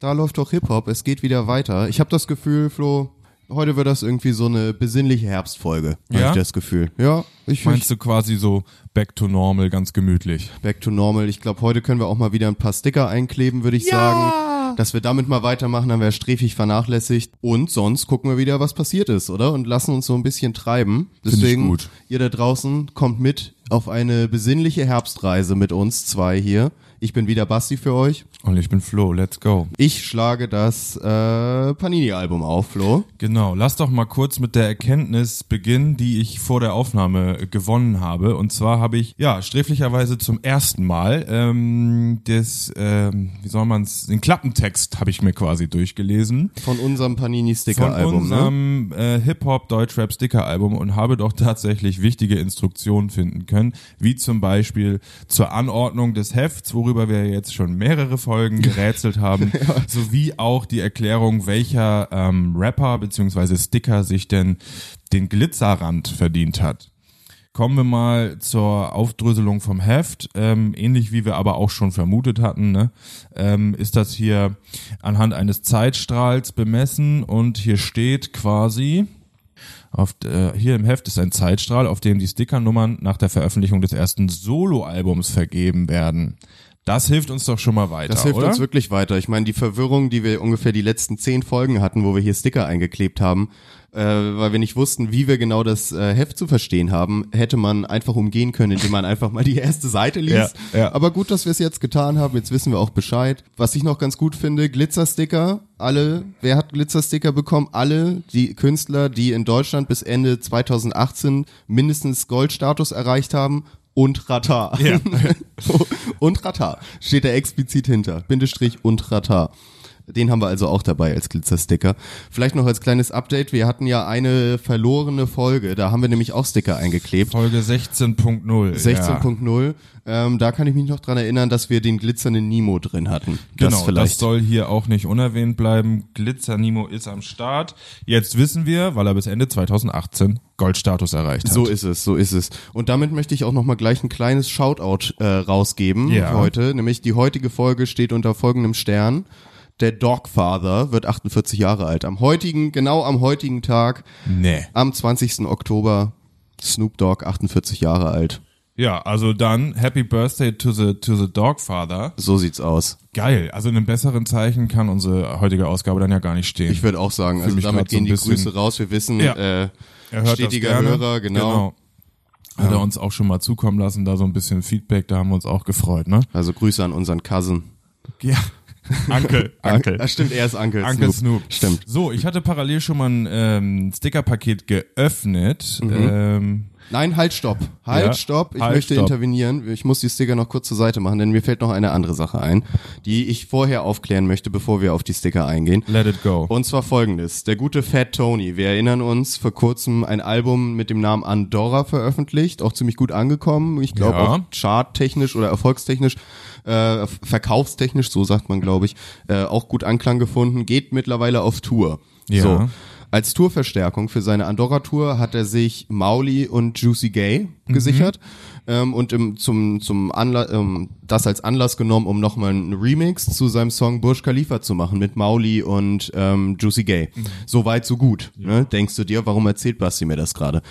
Da läuft doch Hip-Hop, es geht wieder weiter. Ich habe das Gefühl, Flo, heute wird das irgendwie so eine besinnliche Herbstfolge. Hab Ja? ich das Gefühl. Ja, ich, ich Meinst du quasi so back to normal, ganz gemütlich? back to normal. Ich glaube, heute können wir auch mal wieder ein paar Sticker einkleben, würde ich sagen. Dass wir damit mal weitermachen, haben wir sträfig vernachlässigt. Und sonst gucken wir wieder, was passiert ist, oder? Und lassen uns so ein bisschen treiben. ich Deswegen, gut. ihr da draußen kommt mit auf eine besinnliche Herbstreise mit uns zwei hier. Ich bin wieder Basti für euch. Und ich bin Flo, let's go. Ich schlage das äh, Panini-Album auf, Flo. Genau, lass doch mal kurz mit der Erkenntnis beginnen, die ich vor der Aufnahme gewonnen habe. Und zwar habe ich, ja, sträflicherweise zum ersten Mal ähm, das, ähm, wie soll man es, den Klappentext habe ich mir quasi durchgelesen. Von unserem Von Panini-Sticker-Album, ne? unserem äh, Hip-Hop-Deutschrap-Sticker-Album und habe doch tatsächlich wichtige Instruktionen finden können, wie zum Beispiel zur Anordnung des Hefts, worüber wir jetzt schon mehrere Folgen gerätselt haben, sowie auch die Erklärung, welcher ähm, Rapper beziehungsweise Sticker sich denn den Glitzerrand verdient hat. Kommen wir mal zur Aufdröselung vom Heft. Ähm, ähnlich wie wir aber auch schon vermutet hatten, ne? ähm, ist das hier anhand eines Zeitstrahls bemessen und hier steht quasi, auf, äh, hier im Heft ist ein Zeitstrahl, auf dem die Stickernummern nach der Veröffentlichung des ersten Soloalbums vergeben werden. Das hilft uns doch schon mal weiter, Das hilft oder? uns wirklich weiter. Ich meine, die Verwirrung, die wir ungefähr die letzten zehn Folgen hatten, wo wir hier Sticker eingeklebt haben, äh, weil wir nicht wussten, wie wir genau das äh, Heft zu verstehen haben, hätte man einfach umgehen können, indem man einfach mal die erste Seite liest. Ja, ja. Aber gut, dass wir es jetzt getan haben. Jetzt wissen wir auch Bescheid. Was ich noch ganz gut finde, Glitzersticker. Alle, wer hat Glitzersticker bekommen? Alle die Künstler, die in Deutschland bis Ende 2018 mindestens Goldstatus erreicht haben. Und Ratar. Ja. und Ratar. Steht da explizit hinter. Bindestrich und Ratar. Den haben wir also auch dabei als Glitzersticker. Vielleicht noch als kleines Update. Wir hatten ja eine verlorene Folge. Da haben wir nämlich auch Sticker eingeklebt. Folge 16.0 16.0 ähm, da kann ich mich noch dran erinnern, dass wir den glitzernden Nemo drin hatten. Das Genau, das vielleicht. soll hier auch nicht unerwähnt bleiben. Glitzer Nemo ist am Start. Jetzt wissen wir, weil er bis Ende 2018 Goldstatus erreicht hat. so ist es, so ist es. Und damit möchte ich auch noch mal gleich ein kleines Shoutout äh, rausgeben Ja. heute. Nämlich die heutige Folge steht unter folgendem Stern. Der Dogfather wird 48 Jahre alt. Am heutigen, genau am heutigen Tag, Nee. am 20. Oktober, Snoop Dogg 48 Jahre alt. Ja, also dann Happy Birthday to the to the Dogfather. So sieht's aus. Geil. Also in einem besseren Zeichen kann unsere heutige Ausgabe dann ja gar nicht stehen. Ich würde auch sagen, also mich damit so gehen ein die Grüße raus. Wir wissen, Ja. äh, er hört stetiger. Hörer, genau. Hat er uns auch schon mal zukommen lassen, da so ein bisschen Feedback, da haben wir uns auch gefreut, ne? Also Grüße an unseren Cousin. Ja. Ankel, Ankel. Ah, stimmt, er ist Uncle, Uncle Snoop. Snoop. Stimmt. So, ich hatte parallel schon mal ein ähm, Stickerpaket geöffnet. Ähm, Nein, halt, stopp. Halt, Ja, stopp. Ich halt, möchte stopp. intervenieren. Ich muss die Sticker noch kurz zur Seite machen, denn mir fällt noch eine andere Sache ein, die ich vorher aufklären möchte, bevor wir auf die Sticker eingehen. let it go. Und zwar folgendes. Der gute Fat Tony, wir erinnern uns, vor kurzem ein Album mit dem Namen Andorra veröffentlicht, auch ziemlich gut angekommen. Ich glaube Ja. auch charttechnisch oder erfolgstechnisch, äh, verkaufstechnisch, so sagt man, glaube ich, äh, auch gut Anklang gefunden, geht mittlerweile auf Tour. Ja. So. Als Tourverstärkung für seine Andorra-Tour hat er sich Mauli und Juicy Gay gesichert ähm, und im, zum, zum Anla ähm, das als Anlass genommen, um nochmal einen Remix zu seinem Song Burj Khalifa zu machen mit Mauli und ähm, Juicy Gay. So weit, so gut. Ne? Denkst du dir, warum erzählt Basti mir das gerade?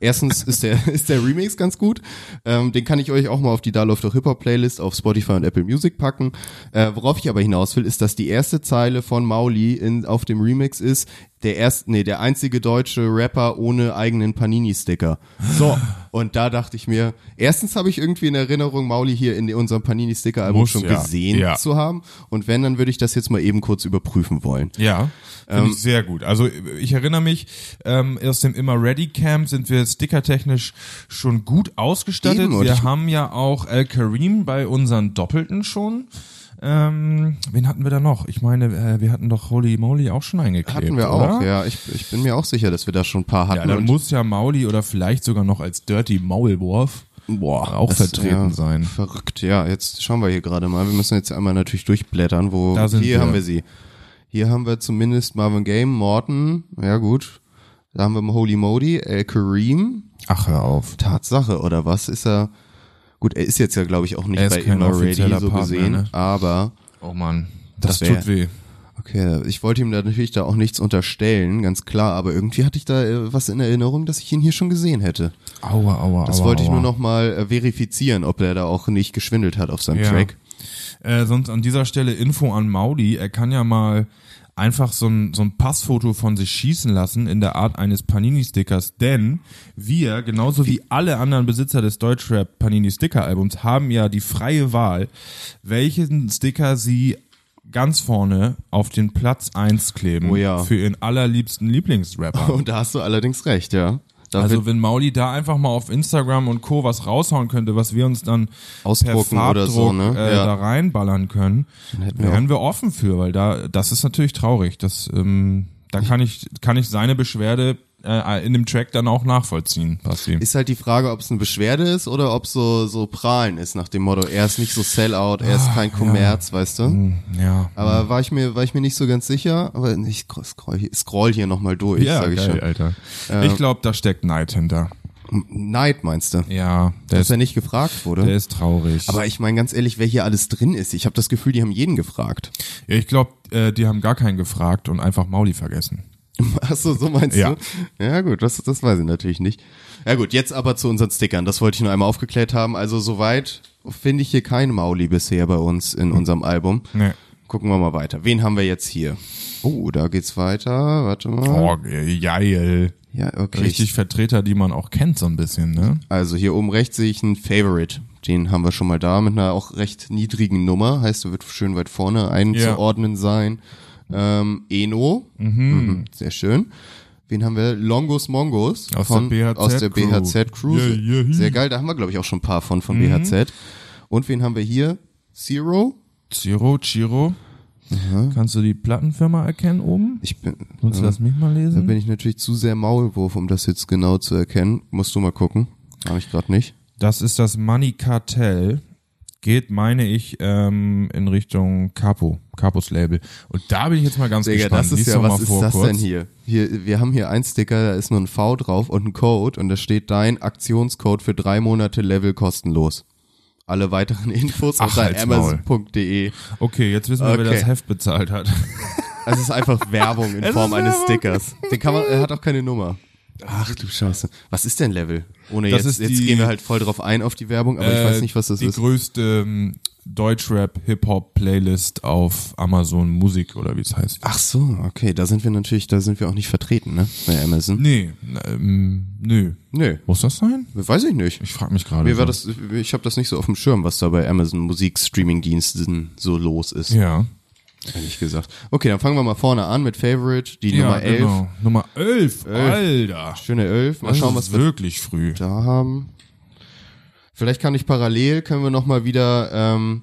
Erstens ist der, ist der Remix ganz gut. Ähm, den kann ich euch auch mal auf die Da läuft doch Hip-Hop Playlist auf Spotify und Apple Music packen. Äh, worauf ich aber hinaus will, ist, dass die erste Zeile von Mauli in, auf dem Remix ist, der erste, nee, der einzige deutsche Rapper ohne eigenen Panini-Sticker. So. Und da dachte ich mir, erstens habe ich irgendwie in Erinnerung, Mauli hier in unserem Panini-Sticker-Album schon ja. gesehen Ja. zu haben. Und wenn, dann würde ich das jetzt mal eben kurz überprüfen wollen. Ja, Ähm, ich sehr gut. Also ich erinnere mich, ähm, aus dem Immer Ready Camp sind wir stickertechnisch schon gut ausgestattet. Eben, wir haben ja auch Al Karim bei unseren Doppelten schon. Ähm, wen hatten wir da noch? Ich meine, äh, wir hatten doch Holy Moly auch schon eingeklebt. Hatten wir oder? auch, ja. Ich, ich bin mir auch sicher, dass wir da schon ein paar hatten. Ja, dann muss ja Mauli oder vielleicht sogar noch als Dirty Maulwurf Boah, auch das- vertreten ja, sein. Verrückt, ja. Jetzt schauen wir hier gerade mal. Wir müssen jetzt einmal natürlich durchblättern, wo hier wir. haben wir sie. Hier haben wir zumindest Marvin Gaye, Morton, ja gut. Da haben wir Holy Modi, El Kareem. Ach, hör auf. Tatsache, oder was? Ist er. Gut, er ist jetzt ja, glaube ich, auch nicht Er bei Immer Ready so Partner, gesehen, ne? aber Oh Mann, das, Das wär- tut weh. Okay, ich wollte ihm da natürlich da auch nichts unterstellen, ganz klar, aber irgendwie hatte ich da äh, was in Erinnerung, dass ich ihn hier schon gesehen hätte. Aua, aua, Das wollte ich nur noch mal äh, verifizieren, ob er da auch nicht geschwindelt hat auf seinem Ja. Track. Äh, sonst an dieser Stelle Info an Maudi. Er kann ja mal einfach so ein, so ein Passfoto von sich schießen lassen in der Art eines Panini-Stickers, denn wir, genauso wie alle anderen Besitzer des Deutschrap Panini-Sticker-Albums, haben ja die freie Wahl, welchen Sticker sie ganz vorne auf den Platz 1 kleben Oh ja. für ihren allerliebsten Lieblingsrapper. Und da hast du allerdings recht, ja. Da Also wenn Mauli da einfach mal auf Instagram und Co. was raushauen könnte, was wir uns dann Ausdrucken oder so, ne? äh, Ja. da reinballern können, wären wir offen für, weil da das ist natürlich traurig. Das ähm, da kann ich kann ich seine Beschwerde äh, in dem Track dann auch nachvollziehen, Basti. ist halt die Frage, ob es eine Beschwerde ist oder ob so so prahlen ist nach dem Motto, er ist nicht so Sellout, er Ah, ist kein Kommerz, weißt du? ja. Aber war ich mir war ich mir nicht so ganz sicher, aber ich scroll- scroll hier, scroll hier noch mal durch, Ja, sag ich geil, schon. Alter. Ich glaube, da steckt Neid hinter. Neid meinst du? Ja, der Dass ist, er nicht gefragt wurde? der ist traurig. aber ich meine ganz ehrlich, wer hier alles drin ist, ich habe das Gefühl, die haben jeden gefragt. ja, ich glaube, äh, die haben gar keinen gefragt und einfach Mauli vergessen. Ach so, so meinst Ja. du? Ja gut, das, das weiß ich natürlich nicht. Ja gut, jetzt aber zu unseren Stickern. Das wollte ich nur einmal aufgeklärt haben. Also soweit finde ich hier kein Mauli bisher bei uns in unserem Album. Nee. Gucken wir mal weiter. Wen haben wir jetzt hier? Oh, da geht's weiter. Warte mal. Oh, geil. Ja, okay. Richtig Vertreter, die man auch kennt, so ein bisschen, ne? Also hier oben rechts sehe ich einen Favorite. Den haben wir schon mal da mit einer auch recht niedrigen Nummer. Heißt, er wird schön weit vorne einzuordnen sein. Ähm, Eno. Mhm. Sehr schön. Wen haben wir? Longos Mongos. Aus von, der BHZ Aus der Crew. BHZ Crew. Yeah, yeah, yeah. Sehr geil. Da haben wir, glaube ich, auch schon ein paar von, Mhm. von BHZ. Und wen haben wir hier? Zero. Ciro, Ciro. Kannst du die Plattenfirma erkennen oben? Ich bin, Willst du das mich mal da lesen? bin ich natürlich zu sehr Maulwurf, um das jetzt genau zu erkennen. Musst du mal gucken. Habe ich gerade nicht. Das ist das Money Cartel. Geht, meine ich, ähm, in Richtung Capo, Capos Label. Und da bin ich jetzt mal ganz Digga, gespannt. das ist Lies ja, was ist das kurz. denn hier? Hier, wir haben hier einen Sticker, da ist nur ein V drauf und ein Code und da steht dein Aktionscode für drei Monate Level kostenlos. Alle weiteren Infos Ach, unter amazon.de. Okay, jetzt wissen wir, wer Okay. das Heft bezahlt hat. Also es ist einfach Werbung in Form eines. Stickers. Den kann man, er hat auch keine Nummer. Ach du Scheiße. Was ist denn Level? Ohne Das jetzt, ist jetzt die- gehen wir halt voll drauf ein auf die Werbung, aber ich weiß nicht, was das die ist. größte ähm, Deutschrap Hip-Hop Playlist auf Amazon Musik oder wie es heißt. Ach so, okay, da sind wir natürlich, da sind wir auch nicht vertreten, ne? Bei Amazon. Nee, ähm, nö. Nö, Muss das sein? weiß ich nicht. Ich frage mich gerade. Mir war das, ich habe das nicht so auf dem Schirm, was da bei Amazon Musik-Streaming-Diensten so los ist, Ja. Ehrlich gesagt. Okay, dann fangen wir mal vorne an mit Favorite, die Nummer 11. Genau. Nummer 11. Alter. Schöne 11. Mal Das schauen, was wir wirklich früh. da haben. Vielleicht kann ich parallel, können wir noch mal wieder, ähm,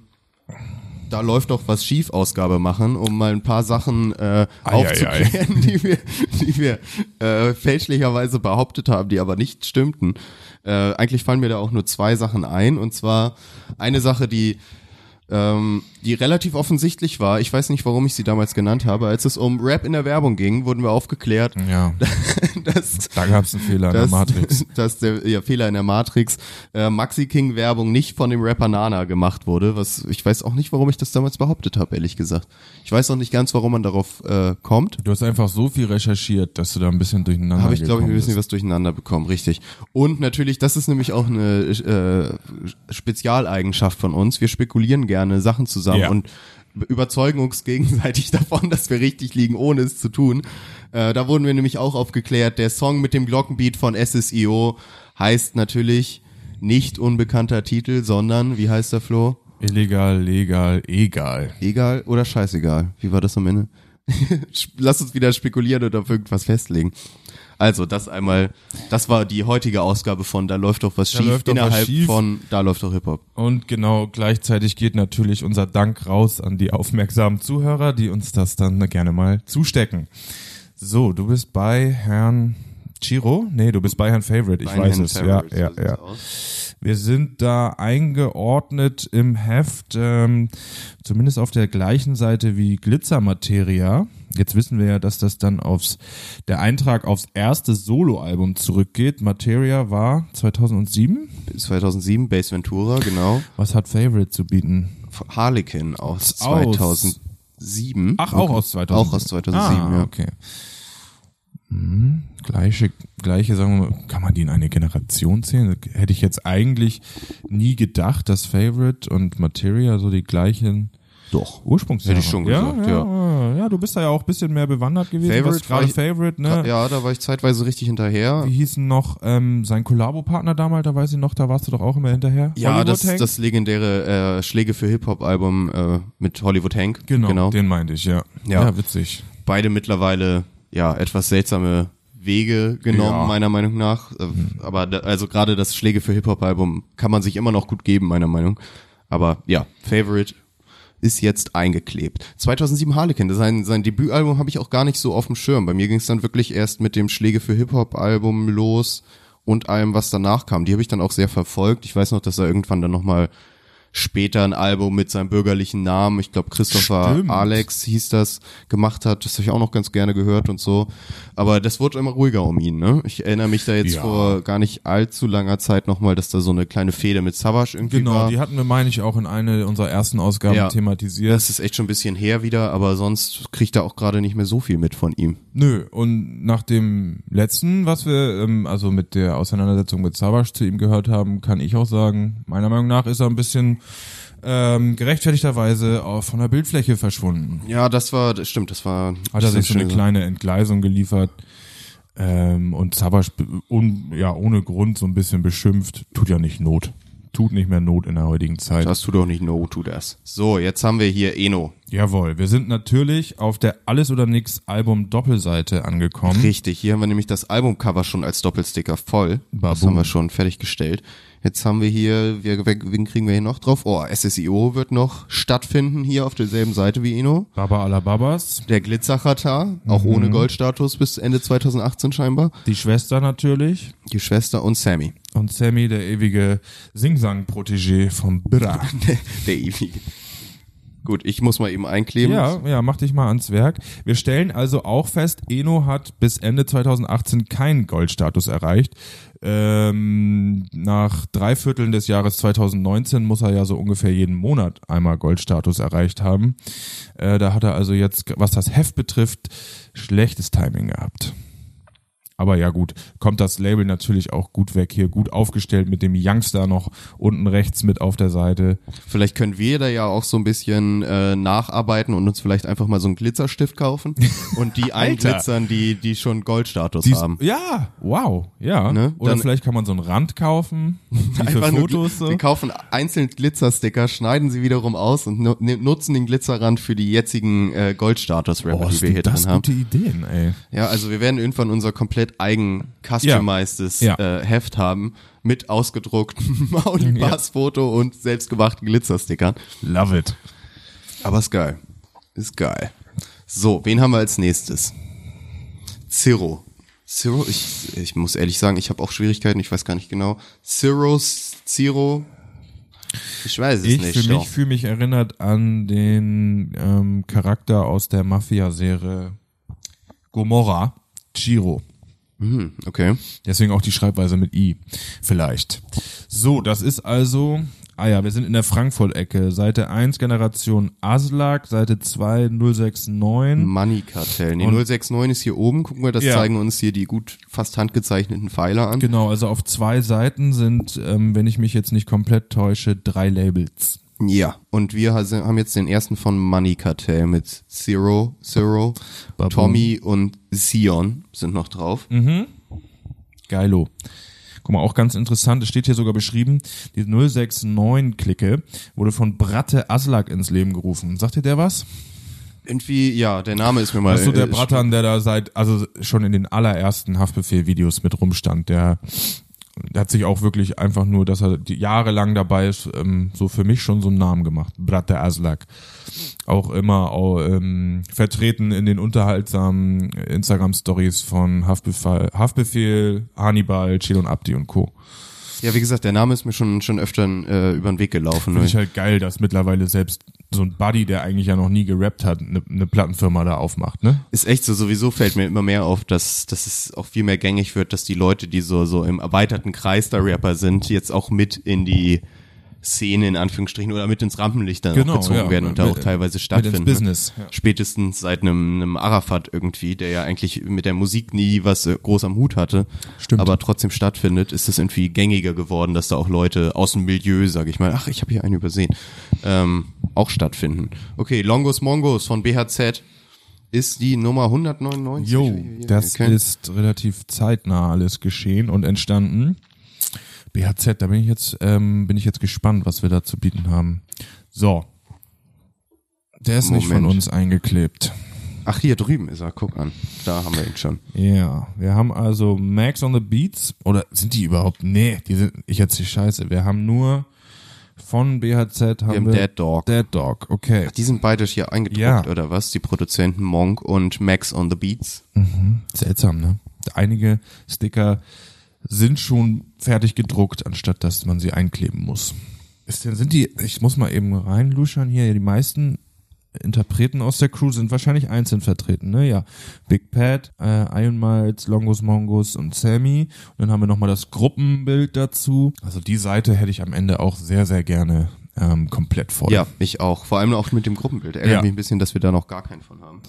da läuft doch was schief Ausgabe machen, um mal ein paar Sachen äh, Ei, aufzuklären, die wir, die wir äh, fälschlicherweise behauptet haben, die aber nicht stimmten. Äh, eigentlich fallen mir da auch nur zwei Sachen ein. Und zwar eine Sache, die ähm, die relativ offensichtlich war. Ich weiß nicht, warum ich sie damals genannt habe. Als es um Rap in der Werbung ging, wurden wir aufgeklärt, Ja, dass da gab es einen Fehler in der Matrix. dass der ja, Fehler in der Matrix äh, Maxi King Werbung nicht von dem Rapper Nana gemacht wurde, was ich weiß auch nicht, warum ich das damals behauptet habe, ehrlich gesagt. Ich weiß auch nicht ganz, warum man darauf äh, kommt. Du hast einfach so viel recherchiert, dass du da ein bisschen durcheinander Habe ich, glaube ich, ein bisschen was durcheinander bekommen, richtig. Und natürlich, das ist nämlich auch eine äh, Spezialeigenschaft von uns. Wir spekulieren gerne Sachen zusammen Ja. und überzeugen uns gegenseitig davon, dass wir richtig liegen, ohne es zu tun. Äh, da wurden wir nämlich auch aufgeklärt, der Song mit dem Glockenbeat von SSIO heißt natürlich nicht unbekannter Titel, sondern, wie heißt der Flo? Illegal, legal, egal. Egal oder scheißegal? Wie war das am Ende? Lass uns wieder spekulieren oder auf irgendwas festlegen. Also, das einmal, das war die heutige Ausgabe von Da läuft doch was Da schief doch was innerhalb schief. von Da läuft doch Hip-Hop. Und genau gleichzeitig geht natürlich unser Dank raus an die aufmerksamen Zuhörer, die uns das dann gerne mal zustecken. So, du bist bei Herrn Chiro? Nee, du bist bei Herrn Favorite, ich Bei weiß Herrn es. Ja, Favorites, ja, ja. aus. Wir sind da eingeordnet im Heft, ähm, zumindest auf der gleichen Seite wie Glitzermateria. Jetzt wissen wir ja, dass das dann aufs, der Eintrag aufs erste Soloalbum zurückgeht. Materia war 2007. 2007, Base Ventura, genau. Was hat Favorite zu bieten? Harlequin aus Aus. 2007. 2007. Ach, auch aus 2007. Auch aus 2007, ah, ja. okay. Hm, gleiche, gleiche, sagen wir mal, kann man die in eine Generation zählen? Hätte ich jetzt eigentlich nie gedacht, dass Favorite und Materia so die gleichen Doch. Ursprungsjahre Hätte ich schon ja, gesagt, ja. Ja, ja, du bist da ja auch ein bisschen mehr bewandert gewesen. Favorite gerade Favorite, ne? Ja, da war ich zeitweise richtig hinterher. Wie hießen noch ähm, sein Kollabo-Partner damals, da weiß ich noch, da warst du doch auch immer hinterher. Ja, Hollywood das, Hank? das legendäre äh, Schläge für Hip-Hop-Album äh, mit Hollywood Hank. genau, genau. den meinte ich, ja. Ja. ja witzig. Beide mittlerweile ja etwas seltsame Wege genommen, Ja. meiner Meinung nach. Äh, Aber da, also gerade das Schläge für Hip-Hop-Album kann man sich immer noch gut geben, meiner Meinung. Aber ja, Favorite ist jetzt eingeklebt. 2007 Harlequin, sein, sein Debütalbum habe ich auch gar nicht so auf dem Schirm. Bei mir ging es dann wirklich erst mit dem Schläge für Hip-Hop-Album los und allem, was danach kam. Die habe ich dann auch sehr verfolgt. Ich weiß noch, dass er irgendwann dann nochmal später ein Album mit seinem bürgerlichen Namen, ich glaube Christopher Stimmt. Alex hieß das, gemacht hat. Das habe ich auch noch ganz gerne gehört und so. Aber das wurde immer ruhiger um ihn. Ne? Ich erinnere mich da jetzt Ja. vor gar nicht allzu langer Zeit nochmal, dass da so eine kleine Fehde mit Savage irgendwie Genau, war. die hatten wir, meine ich, auch in eine unserer ersten Ausgaben Ja. thematisiert. Das ist echt schon ein bisschen her wieder, aber sonst kriegt er auch gerade nicht mehr so viel mit von ihm. Nö, und nach dem letzten, was wir, ähm, also mit der Auseinandersetzung mit Savage zu ihm gehört haben, kann ich auch sagen, meiner Meinung nach ist er ein bisschen ähm, gerechtfertigterweise auch von der Bildfläche verschwunden. Ja, das war, das stimmt, das war. Hat er sich so eine kleine Entgleisung geliefert ähm, und be- un, ja ohne Grund so ein bisschen beschimpft. Tut ja nicht Not. Tut nicht mehr Not in der heutigen Zeit. Das tut doch nicht no to das. So, jetzt haben wir hier Eno. Jawohl, wir sind natürlich auf der Alles oder Nix Album Doppelseite angekommen. Richtig, hier haben wir nämlich das Albumcover schon als Doppelsticker voll. Das Babum. haben wir schon fertiggestellt. Jetzt haben wir hier, wer, wen kriegen wir hier noch drauf? Oh, SSIO wird noch stattfinden hier auf derselben Seite wie Eno. Baba Alababas, Der Glitzerchata, auch ohne Goldstatus bis Ende 2018 scheinbar. die Schwester natürlich Die Schwester und Sammy. und Sammy, der ewige Singsang-Protégé vom Bra. Der ewige. Gut, ich muss mal eben einkleben. Ja, ja, mach dich mal ans Werk. Wir stellen also auch fest, Eno hat bis Ende 2018 keinen Goldstatus erreicht. Ähm, nach drei Vierteln des Jahres 2019 muss er ja so ungefähr jeden Monat einmal Goldstatus erreicht haben. Äh, da hat er also jetzt, was das Heft betrifft, schlechtes Timing gehabt. Aber ja gut, kommt das Label natürlich auch gut weg hier, gut aufgestellt mit dem Youngster noch unten rechts mit auf der Seite. Vielleicht können wir da ja auch so ein bisschen äh, nacharbeiten und uns vielleicht einfach mal so einen Glitzerstift kaufen und die einglitzern, die, die schon Goldstatus Dies- haben. Ja, wow, ja. Ne? Oder Dann- vielleicht kann man so einen Rand kaufen, für nur Fotos Gl- so. Wir kaufen einzeln Glitzersticker, schneiden sie wiederum aus und nu nutzen den Glitzerrand für die jetzigen äh, Goldstatus-Rapper, Oh, die wir hier das drin haben. gute Ideen, ey. Ja, also wir werden irgendwann unser komplett eigen customizedes Ja. Äh, Heft haben mit ausgedrucktem Mauli-Pass-Foto und selbstgemachten Glitzerstickern. Love it. Aber ist geil. Ist geil. So, wen haben wir als nächstes? Zero. Zero, ich, ich muss ehrlich sagen, ich habe auch Schwierigkeiten, ich weiß gar nicht genau. Zero, Zero, ich weiß es Ich nicht. für doch. mich fühle mich erinnert an den ähm, Charakter aus der Mafia-Serie Gomorra, Chiro. Hm, okay. Deswegen auch die Schreibweise mit I. Vielleicht. So, das ist also, ah ja, wir sind in der Frankfurt-Ecke. Seite 1 Generation Aslak, Seite 2 069. Money Kartell. Nee, Und- 069 ist hier oben. Gucken wir, das Ja. zeigen uns hier die gut fast handgezeichneten Pfeiler an. Genau, also auf zwei Seiten sind, ähm, wenn ich mich jetzt nicht komplett täusche, drei Labels. Ja, und wir ha- haben jetzt den ersten von Money Cartel mit Zero, Zero, Baboon. Tommy und Sion sind noch drauf. Geilo. Guck mal, auch ganz interessant, es steht hier sogar beschrieben, die 069-Clique wurde von Bratte Aslak ins Leben gerufen. Sagt dir der was? Irgendwie, ja, der Name ist mir mal. Ist so der äh, Bratan, der da seit, also schon in den allerersten Haftbefehl-Videos mit rumstand. Der hat sich auch wirklich einfach nur, dass er jahrelang dabei ist, ähm, so für mich schon so einen Namen gemacht. Bratte Aslak. Auch immer auch, ähm, vertreten in den unterhaltsamen Instagram-Stories von Haftbefehl, Haftbefehl, Hannibal, Chilon Abdi und Co. Ja, wie gesagt, der Name ist mir schon schon öfter äh, über den Weg gelaufen. Finde ich halt geil, dass mittlerweile selbst so ein Buddy, der eigentlich ja noch nie gerappt hat, eine ne Plattenfirma da aufmacht, ne? Ist echt so, sowieso fällt mir immer mehr auf, dass, dass es auch viel mehr gängig wird, dass die Leute, die so, so im erweiterten Kreis der Rapper sind, jetzt auch mit in die Szene in Anführungsstrichen oder mit ins Rampenlicht dann Genau, auch gezogen ja. werden und da auch teilweise stattfinden. Business, ja. Spätestens seit einem, einem Arafat irgendwie, der ja eigentlich mit der Musik nie was äh, groß am Hut hatte, Stimmt. aber trotzdem stattfindet, ist es irgendwie gängiger geworden, dass da auch Leute aus dem Milieu, sage ich mal, ach, ich habe hier einen übersehen, ähm, auch stattfinden. Okay, Longos Mongos von BHZ ist die Nummer 199. Jo, das ist relativ zeitnah alles geschehen und entstanden. BHZ, da bin ich jetzt, ähm, bin ich jetzt gespannt, was wir da zu bieten haben. So. Der ist nicht von Moment. uns eingeklebt. Ach, hier drüben ist er, guck an. Da haben wir ihn schon. Ja, wir haben also Max on the Beats. Oder sind die überhaupt? Nee, die sind, ich erzähl Scheiße. Wir haben nur von BHZ haben Wir haben wir Dead Dog. Dead Dog, okay. Die sind beide hier eingedruckt, Ja. oder was? Die Produzenten Monk und Max on the Beats. Seltsam, ne? Einige Sticker sind schon fertig gedruckt, anstatt dass man sie einkleben muss. Ist denn, sind die, ich muss mal eben reinluschern hier, die meisten Interpreten aus der Crew sind wahrscheinlich einzeln vertreten, ne? Ja. Big Pat, äh, Iron Miles, Longos Mongos und Sammy. Und dann haben wir nochmal das Gruppenbild dazu. Also die Seite hätte ich am Ende auch sehr, sehr gerne ähm, komplett voll. Ja, ich auch. Vor allem auch mit dem Gruppenbild. Ärgert Ja. mich ein bisschen, dass wir da noch gar keinen von haben.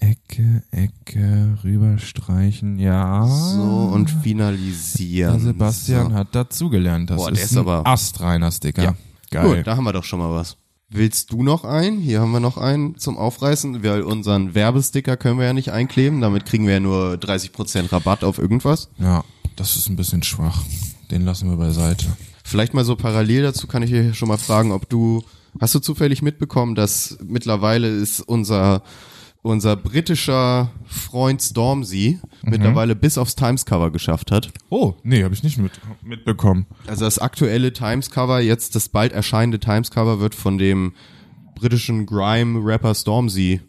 Ecke, Ecke, rüberstreichen, ja. So, und finalisieren. Der Sebastian so. hat dazugelernt. Das Boah, ist, ist ein aber- astreiner Sticker. Ja. Geil. Gut, da haben wir doch schon mal was. Willst du noch einen? Hier haben wir noch einen zum Aufreißen, weil unseren Werbesticker können wir ja nicht einkleben. Damit kriegen wir ja nur 30% Rabatt auf irgendwas. Ja, das ist ein bisschen schwach. Den lassen wir beiseite. Vielleicht mal so parallel dazu kann ich dir schon mal fragen, ob du, hast du zufällig mitbekommen, dass mittlerweile ist unser, unser britischer Freund Stormzy mittlerweile bis aufs Times-Cover geschafft hat. Oh, nee, habe ich nicht mit, mitbekommen. Also das aktuelle Times-Cover, jetzt das bald erscheinende Times-Cover wird von dem britischen Grime-Rapper Stormzy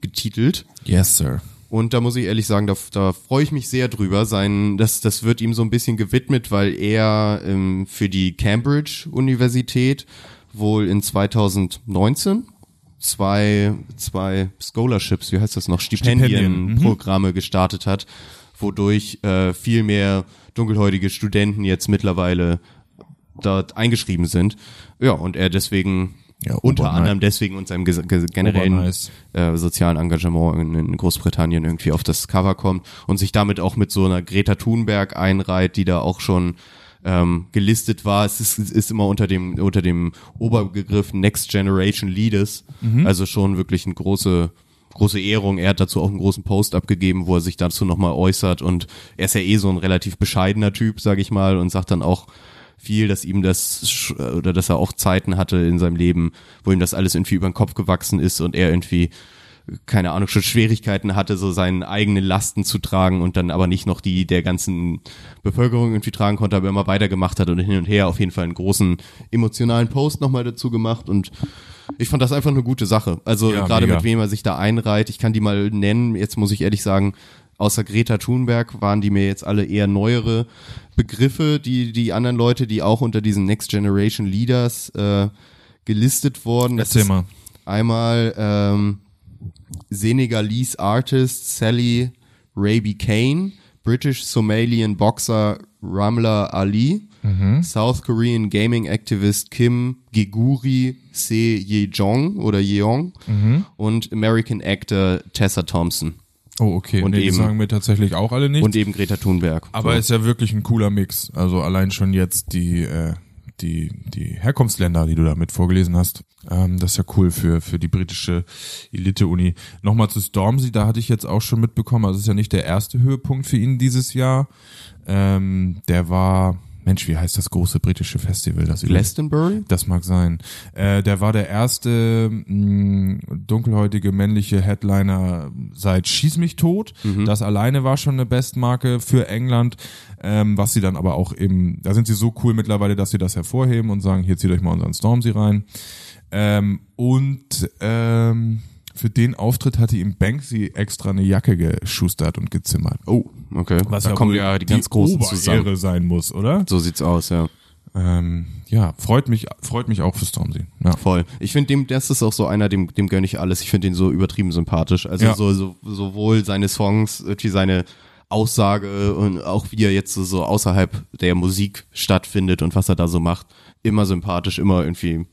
getitelt. Yes, sir. Und da muss ich ehrlich sagen, da, da freue ich mich sehr drüber. Sein, das, das wird ihm so ein bisschen gewidmet, weil er ähm, für die Cambridge Universität wohl in 2019 zwei, zwei Scholarships, wie heißt das noch, Stipendien, Stipendienprogramme gestartet hat, wodurch äh, viel mehr dunkelhäutige Studenten jetzt mittlerweile dort eingeschrieben sind. Ja, und er deswegen Ja, unter anderem deswegen und seinem generellen äh, sozialen Engagement in, in Großbritannien irgendwie auf das Cover kommt und sich damit auch mit so einer Greta Thunberg einreiht, die da auch schon ähm, gelistet war. Es ist, ist immer unter dem unter dem Oberbegriff Next Generation Leaders, also schon wirklich eine große große Ehrung. Er hat dazu auch einen großen Post abgegeben, wo er sich dazu nochmal äußert und er ist ja eh so ein relativ bescheidener Typ, sag ich mal, und sagt dann auch viel, dass ihm das oder dass er auch Zeiten hatte in seinem Leben, wo ihm das alles irgendwie über den Kopf gewachsen ist und er irgendwie keine Ahnung, schon Schwierigkeiten hatte, so seine eigenen Lasten zu tragen und dann aber nicht noch die der ganzen Bevölkerung irgendwie tragen konnte, aber immer weitergemacht hat und hin und her auf jeden Fall einen großen emotionalen Post nochmal dazu gemacht und ich fand das einfach eine gute Sache. Also Ja, gerade mega. mit wem er sich da einreiht, ich kann die mal nennen, jetzt muss ich ehrlich sagen, außer Greta Thunberg waren die mir jetzt alle eher neuere Begriffe, die die anderen Leute, die auch unter diesen Next Generation Leaders äh, gelistet wurden. Das Erzähl mal. Einmal ähm, Senegalese Artist Sally Raby Kane, British Somalian Boxer Ramla Ali, South Korean Gaming Activist Kim Geguri Se Yejong oder Yeong und American Actor Tessa Thompson Oh, okay. Und nee, die eben- sagen wir tatsächlich auch alle nicht. und eben Greta Thunberg. aber so. ist ja wirklich ein cooler Mix. Also allein schon jetzt die, äh, die, die Herkunftsländer, die du da mit vorgelesen hast. Ähm, das ist ja cool für, für die britische Elite-Uni. Nochmal zu Stormzy, da hatte ich jetzt auch schon mitbekommen, also es ist ja nicht der erste Höhepunkt für ihn dieses Jahr. Ähm, der war, Mensch, wie heißt das große britische Festival? Das Glastonbury? Das mag sein. Äh, der war der erste mh, dunkelhäutige männliche Headliner seit Schieß mich tot. Das alleine war schon eine Bestmarke für England, ähm, was sie dann aber auch eben, da sind sie so cool mittlerweile, dass sie das hervorheben und sagen, hier zieht euch mal unseren Stormzy rein. Ähm, und ähm, für den Auftritt hatte ihm Banksy extra eine Jacke geschustert und gezimmert. Oh, okay. Was da ja kommen ja die ganz großen zusammen. Oberehre sein muss, oder? So sieht's aus, ja. Ähm, ja, freut mich, freut mich auch für Stormzy. Ja. Voll. Ich finde dem, das ist auch so einer, dem, dem gönne ich alles. Ich finde ihn so übertrieben sympathisch. Also Ja. so, so, sowohl seine Songs, irgendwie seine Aussage und auch wie er jetzt so, so außerhalb der Musik stattfindet und was er da so macht. Immer sympathisch, immer irgendwie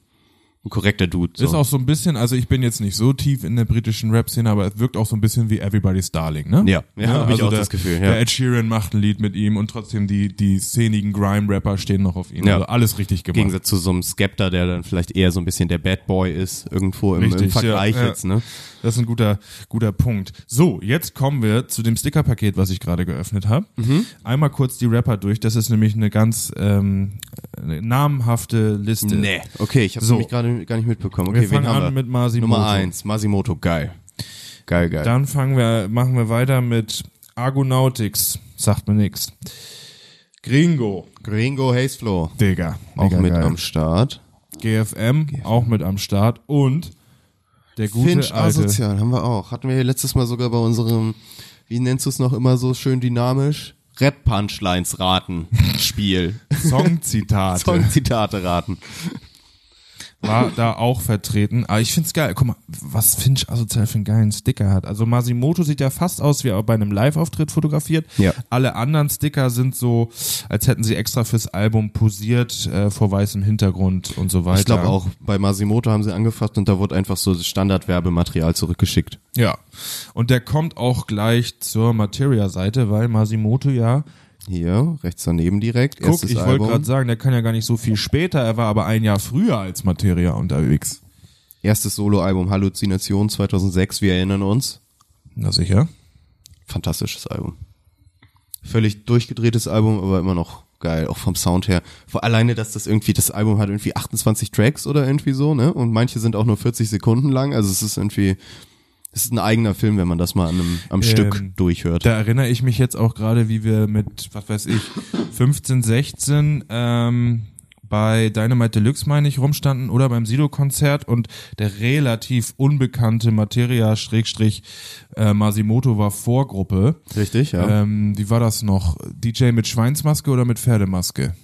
ein korrekter Dude. So. Ist auch so ein bisschen, also ich bin jetzt nicht so tief in der britischen Rap-Szene, aber es wirkt auch so ein bisschen wie Everybody's Darling, ne? Ja, ja, hab ich also auch der, das Gefühl, ja. Der Ed Sheeran macht ein Lied mit ihm und trotzdem die, die szenigen Grime-Rapper stehen noch auf ihn. Ja. Also alles richtig Im gemacht. Gegensatz zu so einem Skepta, der dann vielleicht eher so ein bisschen der Bad Boy ist, irgendwo im, im Richtig, Vergleich ja, ja. jetzt, ne? Das ist ein guter, guter Punkt. So, jetzt kommen wir zu dem Stickerpaket, was ich gerade geöffnet habe. Mhm. Einmal kurz die Rapper durch. Das ist nämlich eine ganz ähm, namhafte Liste. Nee, okay, ich habe So. nämlich gerade gar nicht mitbekommen. Okay, wir fangen wen haben an wir? mit Masimoto. Nummer eins, Masimoto, geil. Geil, geil. Dann fangen wir, machen wir weiter mit Argonautics. Sagt mir nix. Gringo. Gringo Hazeflow, Digga. auch mit geil. am Start. GFM, auch mit am Start. Und der gute Finch alte. Asozial haben wir auch. Hatten wir hier letztes Mal sogar bei unserem, wie nennst du es noch immer so schön dynamisch? Rap-Punchlines raten Spiel. Songzitate. Songzitate raten. War da auch vertreten. Aber ich find's geil. Guck mal, was Finch asozial für einen geilen Sticker hat. Also Masimoto sieht ja fast aus wie er bei einem Live-Auftritt fotografiert. Ja. Alle anderen Sticker sind so, als hätten sie extra fürs Album posiert, äh, vor weißem Hintergrund und so weiter. Ich glaube auch, bei Masimoto haben sie angefasst und da wurde einfach so das Standardwerbematerial zurückgeschickt. Ja. Und der kommt auch gleich zur Materia-Seite, weil Masimoto ja Hier, rechts daneben direkt. Guck, erstes ich wollte gerade sagen, der kann ja gar nicht so viel später, er war aber ein Jahr früher als Materia unterwegs. Erstes Soloalbum Halluzination 2006, wir erinnern uns. Na sicher. Fantastisches Album. Völlig durchgedrehtes Album, aber immer noch geil, auch vom Sound her. Vor alleine, dass das irgendwie, das Album hat irgendwie 28 Tracks oder irgendwie so, ne? Und manche sind auch nur 40 Sekunden lang. Also es ist irgendwie, es ist ein eigener Film, wenn man das mal an einem, am Stück durchhört. Da erinnere ich mich jetzt auch gerade, wie wir mit, was weiß ich, 15, 16 ähm, bei Dynamite Deluxe, meine ich, rumstanden oder beim Sido-Konzert und der relativ unbekannte Materia Schrägstrich äh, Masimoto war Vorgruppe. Richtig, ja. Ähm, wie war das noch? DJ mit Schweinsmaske oder mit Pferdemaske?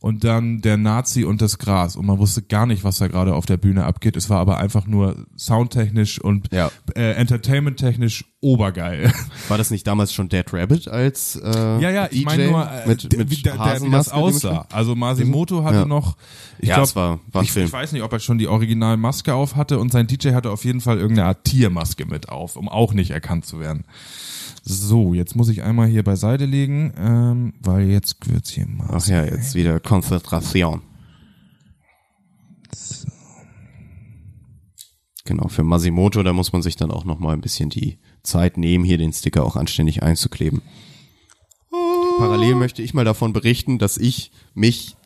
Und dann der Nazi und das Gras. Und man wusste gar nicht, was da gerade auf der Bühne abgeht. Es war aber einfach nur soundtechnisch und Ja. äh, entertainmenttechnisch obergeil. War das nicht damals schon Dead Rabbit als äh, Ja, ja, ich DJ meine nur, äh, mit, mit wie, der, der, wie das aussah. Also Masimoto hatte Ja. noch, ich Ja, glaube, war- war ich, ich weiß nicht, ob er schon die originale Maske auf hatte und sein DJ hatte auf jeden Fall irgendeine Art Tiermaske mit auf, um auch nicht erkannt zu werden. So, jetzt muss ich einmal hier beiseite legen, ähm, weil jetzt wird's hier mal. Ach ja, jetzt wieder Konzentration. Genau, für Masimoto, da muss man sich dann auch noch mal ein bisschen die Zeit nehmen, hier den Sticker auch anständig einzukleben. Parallel möchte ich mal davon berichten, dass ich mich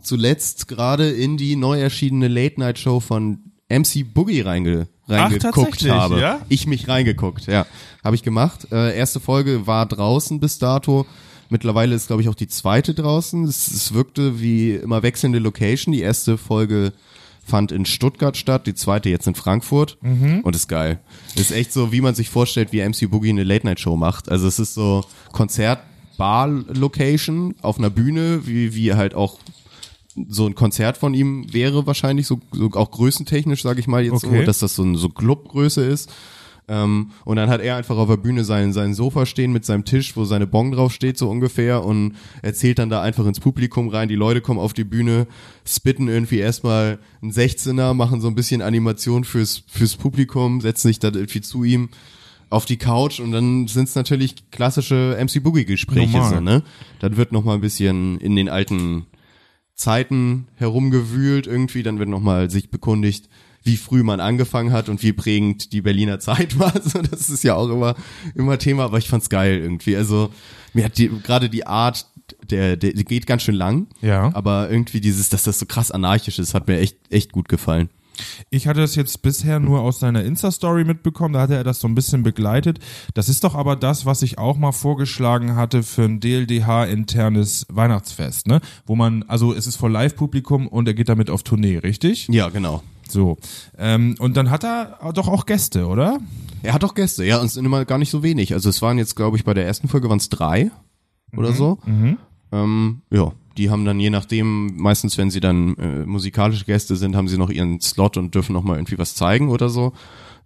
zuletzt gerade in die neu erschienene Late-Night-Show von MC Boogie reinge reingeguckt tatsächlich, habe. ja? Ich mich reingeguckt, ja. Habe ich gemacht. Äh, erste Folge war draußen bis dato. Mittlerweile ist, glaube ich, auch die zweite draußen. Es, es wirkte wie immer wechselnde Location. Die erste Folge fand in Stuttgart statt, die zweite jetzt in Frankfurt. Und ist geil. Ist echt so, wie man sich vorstellt, wie MC Boogie eine Late-Night-Show macht. Also es ist so Konzert, Bar-Location auf einer Bühne, wie, wie halt auch so ein Konzert von ihm wäre wahrscheinlich so, so auch größentechnisch, sage ich mal jetzt Okay. so, dass das so ein so Clubgröße ist. Ähm, und dann hat er einfach auf der Bühne sein, sein Sofa stehen mit seinem Tisch, wo seine Bong drauf steht, so ungefähr, und erzählt dann da einfach ins Publikum rein. Die Leute kommen auf die Bühne, spitten irgendwie erstmal einen 16er, machen so ein bisschen Animation fürs, fürs Publikum, setzen sich da irgendwie zu ihm auf die Couch und dann sind es natürlich klassische MC Boogie Gespräche, so, ne? Dann wird noch mal ein bisschen in den alten Zeiten herumgewühlt irgendwie, dann wird nochmal sich bekundigt, wie früh man angefangen hat und wie prägend die Berliner Zeit war. Also das ist ja auch immer, immer Thema, aber ich fand's geil irgendwie. Also mir hat die, gerade die Art, der, der, geht ganz schön lang, Ja. aber irgendwie dieses, dass das so krass anarchisch ist, hat mir echt, echt gut gefallen. Ich hatte das jetzt bisher nur aus seiner Insta-Story mitbekommen, da hatte er das so ein bisschen begleitet. Das ist doch aber das, was ich auch mal vorgeschlagen hatte für ein DLDH-internes Weihnachtsfest, ne? Wo man, also es ist vor Live-Publikum und er geht damit auf Tournee, richtig? Ja, genau. So. Ähm, und dann hat er doch auch Gäste, oder? Er hat auch Gäste, ja, und es sind immer gar nicht so wenig. Also es waren jetzt, glaube ich, bei der ersten Folge waren es drei oder so. Ähm, ja, die haben dann je nachdem, meistens wenn sie dann äh, musikalische Gäste sind, haben sie noch ihren Slot und dürfen noch mal irgendwie was zeigen oder so.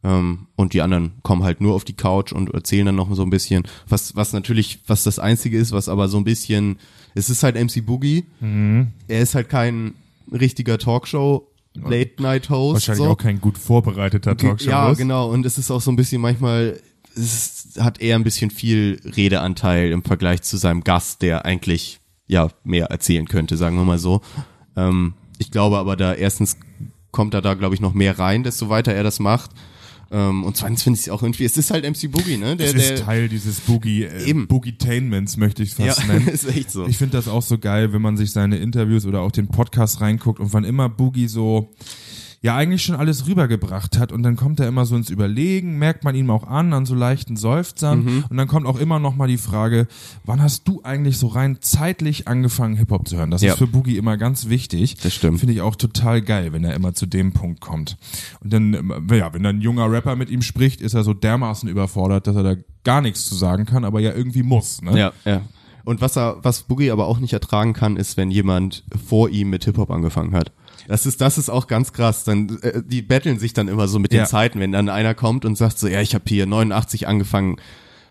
Ähm, und die anderen kommen halt nur auf die Couch und erzählen dann noch so ein bisschen, was, was natürlich, was das Einzige ist, was aber so ein bisschen, es ist halt MC Boogie. Mhm. Er ist halt kein richtiger Talkshow Late Night Host. Wahrscheinlich so. auch kein gut vorbereiteter Talkshow. Ja, genau. Und es ist auch so ein bisschen manchmal, es hat eher ein bisschen viel Redeanteil im Vergleich zu seinem Gast, der eigentlich ja mehr erzählen könnte, sagen wir mal so. Ähm, ich glaube aber da erstens kommt er da, glaube ich, noch mehr rein, desto weiter er das macht. Ähm, und zweitens finde ich es auch irgendwie, es ist halt MC Boogie, ne? Der, es ist der, Teil dieses Boogie, äh, Eben. Boogie-Tainments, möchte ich ja, fast nennen. ist echt so. Ich finde das auch so geil, wenn man sich seine Interviews oder auch den Podcast reinguckt und wann immer Boogie so ja eigentlich schon alles rübergebracht hat und dann kommt er immer so ins Überlegen, merkt man ihm auch an, an so leichten Seufzern Mhm. und dann kommt auch immer noch mal die Frage, wann hast du eigentlich so rein zeitlich angefangen Hip-Hop zu hören? Das Ja. ist für Boogie immer ganz wichtig. Das stimmt. Finde ich auch total geil, wenn er immer zu dem Punkt kommt. Und dann, ja, wenn dann ein junger Rapper mit ihm spricht, ist er so dermaßen überfordert, dass er da gar nichts zu sagen kann, aber ja irgendwie muss. Ne? Ja, ja. Und was er, was Boogie aber auch nicht ertragen kann, ist, wenn jemand vor ihm mit Hip-Hop angefangen hat. Das ist, das ist auch ganz krass. Dann, äh, die betteln sich dann immer so mit den Ja. Zeiten, wenn dann einer kommt und sagt so, ja, ich habe hier 89 angefangen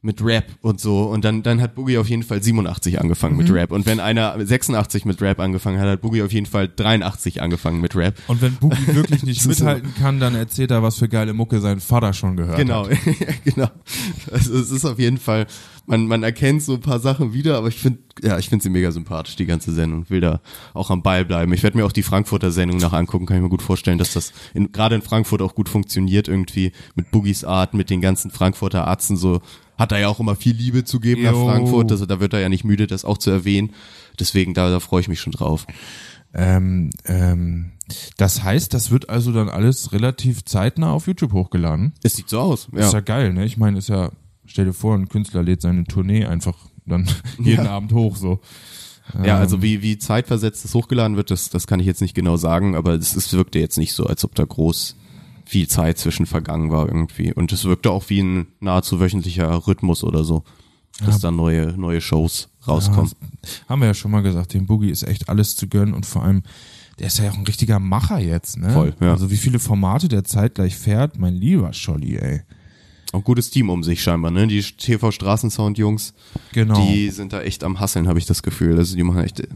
mit Rap und so. Und dann, dann hat Boogie auf jeden Fall 87 angefangen mit Rap. Und wenn einer 86 mit Rap angefangen hat, hat Boogie auf jeden Fall 83 angefangen mit Rap. Und wenn Boogie wirklich nicht mithalten kann, dann erzählt er, was für geile Mucke sein Vater schon gehört Genau, hat. genau. Also es ist auf jeden Fall, man, man erkennt so ein paar Sachen wieder, aber ich finde, ja, ich finde sie mega sympathisch, die ganze Sendung. Will da auch am Ball bleiben. Ich werde mir auch die Frankfurter Sendung nach angucken, kann ich mir gut vorstellen, dass das in, gerade in Frankfurt auch gut funktioniert irgendwie mit Boogies Art, mit den ganzen Frankfurter Arzten so. Hat er ja auch immer viel Liebe zu geben nach Jo. Frankfurt, also da wird er ja nicht müde, das auch zu erwähnen. Deswegen, da, da freue ich mich schon drauf. Ähm, ähm, das heißt, das wird also dann alles relativ zeitnah auf YouTube hochgeladen. Es sieht so aus, Ist ja. ja geil, ne? Ich meine, ist ja, stell dir vor, ein Künstler lädt seine Tournee einfach dann jeden Abend hoch, so. Ja, also wie, wie zeitversetzt das hochgeladen wird, das, das kann ich jetzt nicht genau sagen, aber es, es wirkte jetzt nicht so, als ob da groß viel Zeit zwischen vergangen war irgendwie. Und es wirkte auch wie ein nahezu wöchentlicher Rhythmus oder so, dass da neue, neue Shows rauskommen. Haben wir ja schon mal gesagt, dem Boogie ist echt alles zu gönnen und vor allem, der ist ja auch ein richtiger Macher jetzt, ne? Voll, ja. Also wie viele Formate der zeitgleich fährt, mein lieber Scholli, ey. Auch gutes Team um sich scheinbar, ne? Die TV Straßensound Jungs, Genau. die sind da echt am Hasseln, habe ich das Gefühl. Also die machen echt äh,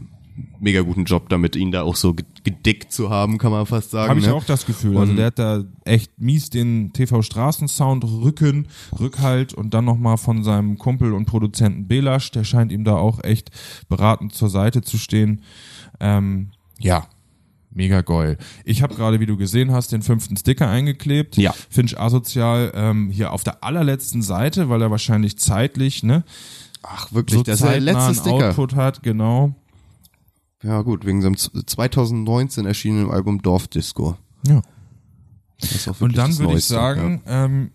mega guten Job damit, ihn da auch so ge- gedickt zu haben, kann man fast sagen. Habe ich ne? auch das Gefühl. Also der hat da echt mies den TV Straßensound Rücken, Rückhalt und dann nochmal von seinem Kumpel und Produzenten Belasch, der scheint ihm da auch echt beratend zur Seite zu stehen. Ähm, ja, mega geil. Ich habe gerade, wie du gesehen hast, den fünften Sticker eingeklebt. Ja. Finch asozial ähm, hier auf der allerletzten Seite, weil er wahrscheinlich zeitlich, ne, Ach, wirklich, so das ist der letzte Sticker. Output hat, genau. Ja gut, wegen seinem z- 2019 erschienenen Album Dorfdisco. Ja. Und dann würde ich sagen, ähm,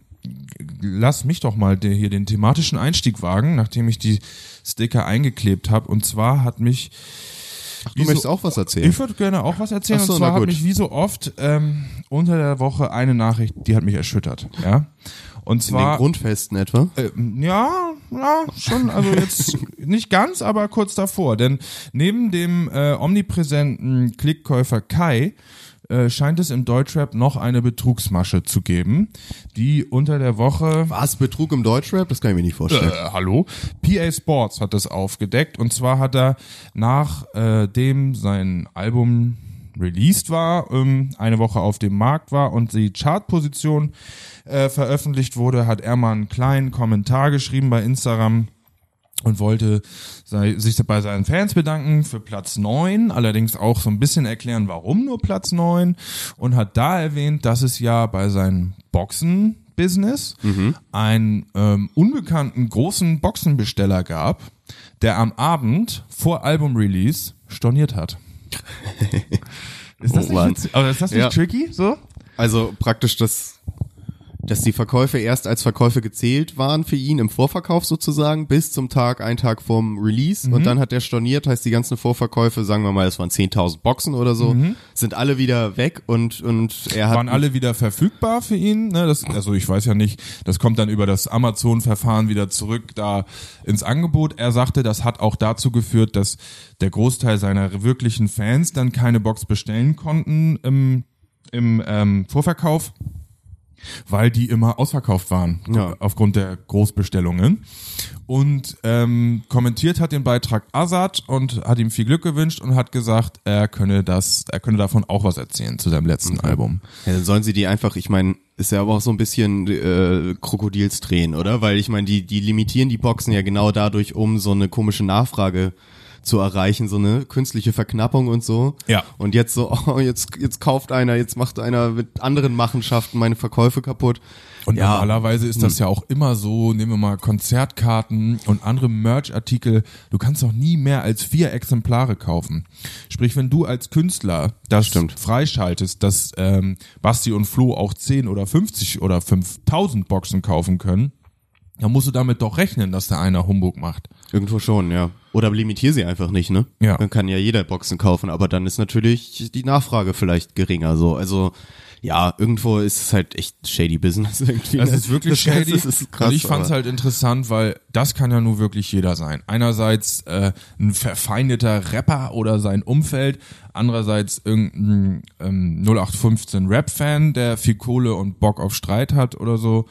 lass mich doch mal der, hier den thematischen Einstieg wagen, nachdem ich die Sticker eingeklebt habe. Und zwar hat mich, ja. Du möchtest so- auch was erzählen? ich würde gerne auch was erzählen. Ach so, und zwar hat mich wie so oft ähm, unter der Woche eine Nachricht, die hat mich erschüttert. Ja. Und In den zwar Grundfesten etwa? äh, ja, ja, schon, also jetzt nicht ganz, aber kurz davor. Denn neben dem äh, omnipräsenten Klickkäufer Kai äh, scheint es im Deutschrap noch eine Betrugsmasche zu geben, die unter der Woche Was? Betrug im Deutschrap? Das kann ich mir nicht vorstellen. äh, hallo? PA Sports hat das aufgedeckt und zwar hat er nachdem äh, sein Album released war, ähm, eine Woche auf dem Markt war und die Chartposition äh, veröffentlicht wurde, hat er mal einen kleinen Kommentar geschrieben bei Instagram und wollte sei, sich bei seinen Fans bedanken für Platz 9, allerdings auch so ein bisschen erklären, warum nur Platz 9 und hat da erwähnt, dass es ja bei seinem Boxen-Business einen ähm, unbekannten großen Boxenbesteller gab, der am Abend vor Album-Release storniert hat. ist das Oh, nicht? Aber ist das nicht Ja. tricky so? Also praktisch, dass, dass die Verkäufe erst als Verkäufe gezählt waren für ihn im Vorverkauf sozusagen, bis zum Tag, ein Tag vorm Release. Mhm. Und dann hat der storniert, heißt die ganzen Vorverkäufe, sagen wir mal, es waren 10.000 Boxen oder so, sind alle wieder weg und, und er hat... Mhm. waren alle wieder verfügbar für ihn. Ne? Das, also ich weiß ja nicht, das kommt dann über das Amazon-Verfahren wieder zurück da ins Angebot. Er sagte, das hat auch dazu geführt, dass der Großteil seiner wirklichen Fans dann keine Box bestellen konnten im, im ähm, Vorverkauf. Weil die immer ausverkauft waren Ja. aufgrund der Großbestellungen. Und ähm, kommentiert hat den Beitrag Azad und hat ihm viel Glück gewünscht und hat gesagt, er könne das, er könne davon auch was erzählen zu seinem letzten Album. Ja, dann sollen sie die einfach, ich meine, ist ja aber auch so ein bisschen äh, Krokodilstränen, oder? Weil ich meine, die, die limitieren die Boxen ja genau dadurch, um so eine komische Nachfrage zu erreichen, so eine künstliche Verknappung und so. Ja. Und jetzt so, oh, jetzt, jetzt kauft einer, jetzt macht einer mit anderen Machenschaften meine Verkäufe kaputt. Und Ja. normalerweise ist das ja auch immer so, nehmen wir mal Konzertkarten und andere Merch-Artikel, du kannst doch nie mehr als vier Exemplare kaufen. Sprich, wenn du als Künstler das Stimmt. freischaltest, dass ähm, Basti und Flo auch 10 oder 50 oder 5000 Boxen kaufen können, dann musst du damit doch rechnen, dass da einer Humbug macht. Irgendwo schon, ja. Oder limitier sie einfach nicht, ne? Ja. Dann kann ja jeder Boxen kaufen, aber dann ist natürlich die Nachfrage vielleicht geringer, so. Also, ja, irgendwo ist es halt echt shady Business irgendwie. Das ne? ist wirklich das shady. Das ist krass, und ich fand es aber- halt interessant, weil das kann ja nur wirklich jeder sein. Einerseits äh, ein verfeindeter Rapper oder sein Umfeld, andererseits irgendein ähm, 0815 Rap-Fan, der viel Kohle und Bock auf Streit hat oder so.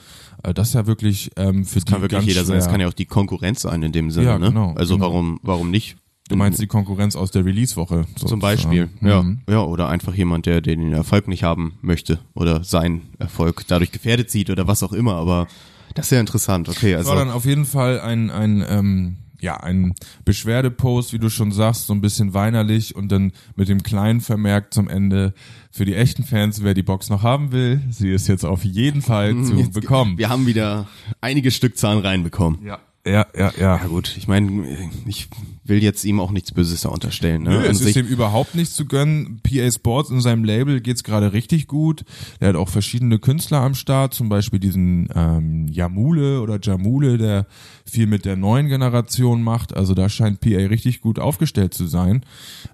Äh, das ist ja wirklich ähm, für Das kann wirklich jeder sein. Das kann ja auch die Konkurrenz sein in dem Sinne, Ja, ne? genau, Also genau. warum, warum nicht? Du meinst die Konkurrenz aus der Release-Woche? Zum. Beispiel, Mhm. ja. Ja, oder einfach jemand, der, den Erfolg nicht haben möchte oder seinen Erfolg dadurch gefährdet sieht oder was auch immer, aber das ist ja interessant, okay, Es war also. dann auf jeden Fall ein, ein ähm, ja, ein Beschwerdepost, wie du schon sagst, so ein bisschen weinerlich und dann mit dem kleinen Vermerk zum Ende für die echten Fans, wer die Box noch haben will, sie ist jetzt auf jeden Fall zu Jetzt- bekommen. Wir haben wieder einige Stückzahlen reinbekommen. Ja, ja, ja, ja. Ja gut, ich meine, ich will jetzt ihm auch nichts Böses da unterstellen. Ne? Nö, es ist ihm überhaupt nichts zu gönnen. PA Sports in seinem Label geht's gerade richtig gut. Er hat auch verschiedene Künstler am Start, zum Beispiel diesen ähm, Jamule oder Jamule, der viel mit der neuen Generation macht. Also da scheint PA richtig gut aufgestellt zu sein.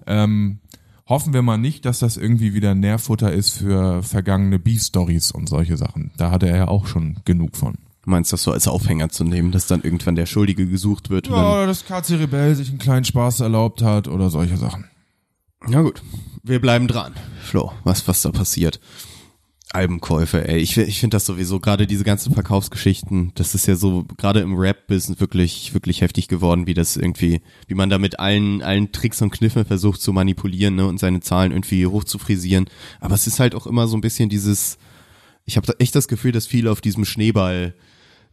Ähm, hoffen wir mal nicht, dass das irgendwie wieder Nährfutter ist für vergangene Beef-Stories und solche Sachen. Da hatte er ja auch schon genug von. Du meinst das so als Aufhänger zu nehmen, dass dann irgendwann der Schuldige gesucht wird? Ja, oder dass KC Rebell sich einen kleinen Spaß erlaubt hat oder solche Sachen. Ja gut, wir bleiben dran. Flo, was, was da passiert? Albenkäufe, ey. Ich, ich finde das sowieso, gerade diese ganzen Verkaufsgeschichten, das ist ja so, gerade im Rap-Business wirklich, wirklich heftig geworden, wie das irgendwie, wie man da mit allen, allen Tricks und Kniffen versucht zu manipulieren, ne, und seine Zahlen irgendwie hoch zu frisieren. Aber es ist halt auch immer so ein bisschen dieses, ich habe da echt das Gefühl, dass viele auf diesem Schneeball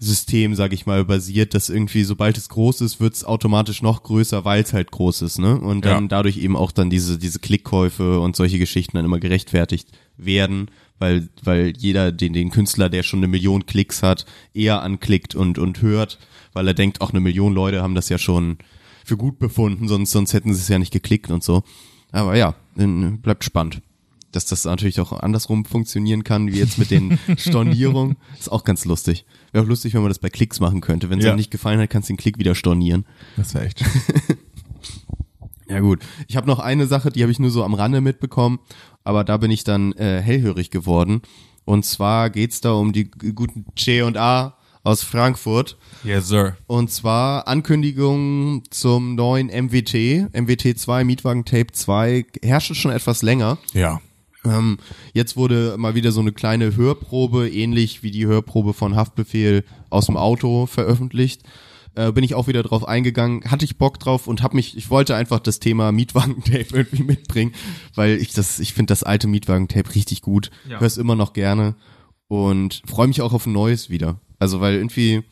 System, sag ich mal, basiert, dass irgendwie, sobald es groß ist, wird es automatisch noch größer, weil es halt groß ist, ne? Und dann Ja. dadurch eben auch dann diese, diese Klickkäufe und solche Geschichten dann immer gerechtfertigt werden, weil, weil jeder den, den Künstler, der schon eine Million Klicks hat, eher anklickt und, und hört, weil er denkt, auch eine Million Leute haben das ja schon für gut befunden, sonst, sonst hätten sie es ja nicht geklickt und so. Aber ja, bleibt spannend. Dass das natürlich auch andersrum funktionieren kann, wie jetzt mit den Stornierungen, ist auch ganz lustig. Wäre auch lustig, wenn man das bei Klicks machen könnte. Wenn es Ja. dir nicht gefallen hat, kannst du den Klick wieder stornieren. Das wäre echt. Ja gut. Ich habe noch eine Sache, die habe ich nur so am Rande mitbekommen, aber da bin ich dann äh, hellhörig geworden. Und zwar geht's da um die guten C und A aus Frankfurt. yes, sir. Und zwar Ankündigung zum neuen MWT, MWT 2, Mietwagen Tape 2, herrscht schon etwas länger. Ja. Ähm, jetzt wurde mal wieder so eine kleine Hörprobe, ähnlich wie die Hörprobe von Haftbefehl aus dem Auto veröffentlicht. Äh, bin ich auch wieder drauf eingegangen, hatte ich Bock drauf und habe mich, ich wollte einfach das Thema Mietwagen-Tape irgendwie mitbringen, weil ich das, ich finde das alte Mietwagen-Tape richtig gut, Ja. hör's immer noch gerne und freue mich auch auf ein neues wieder. Also weil irgendwie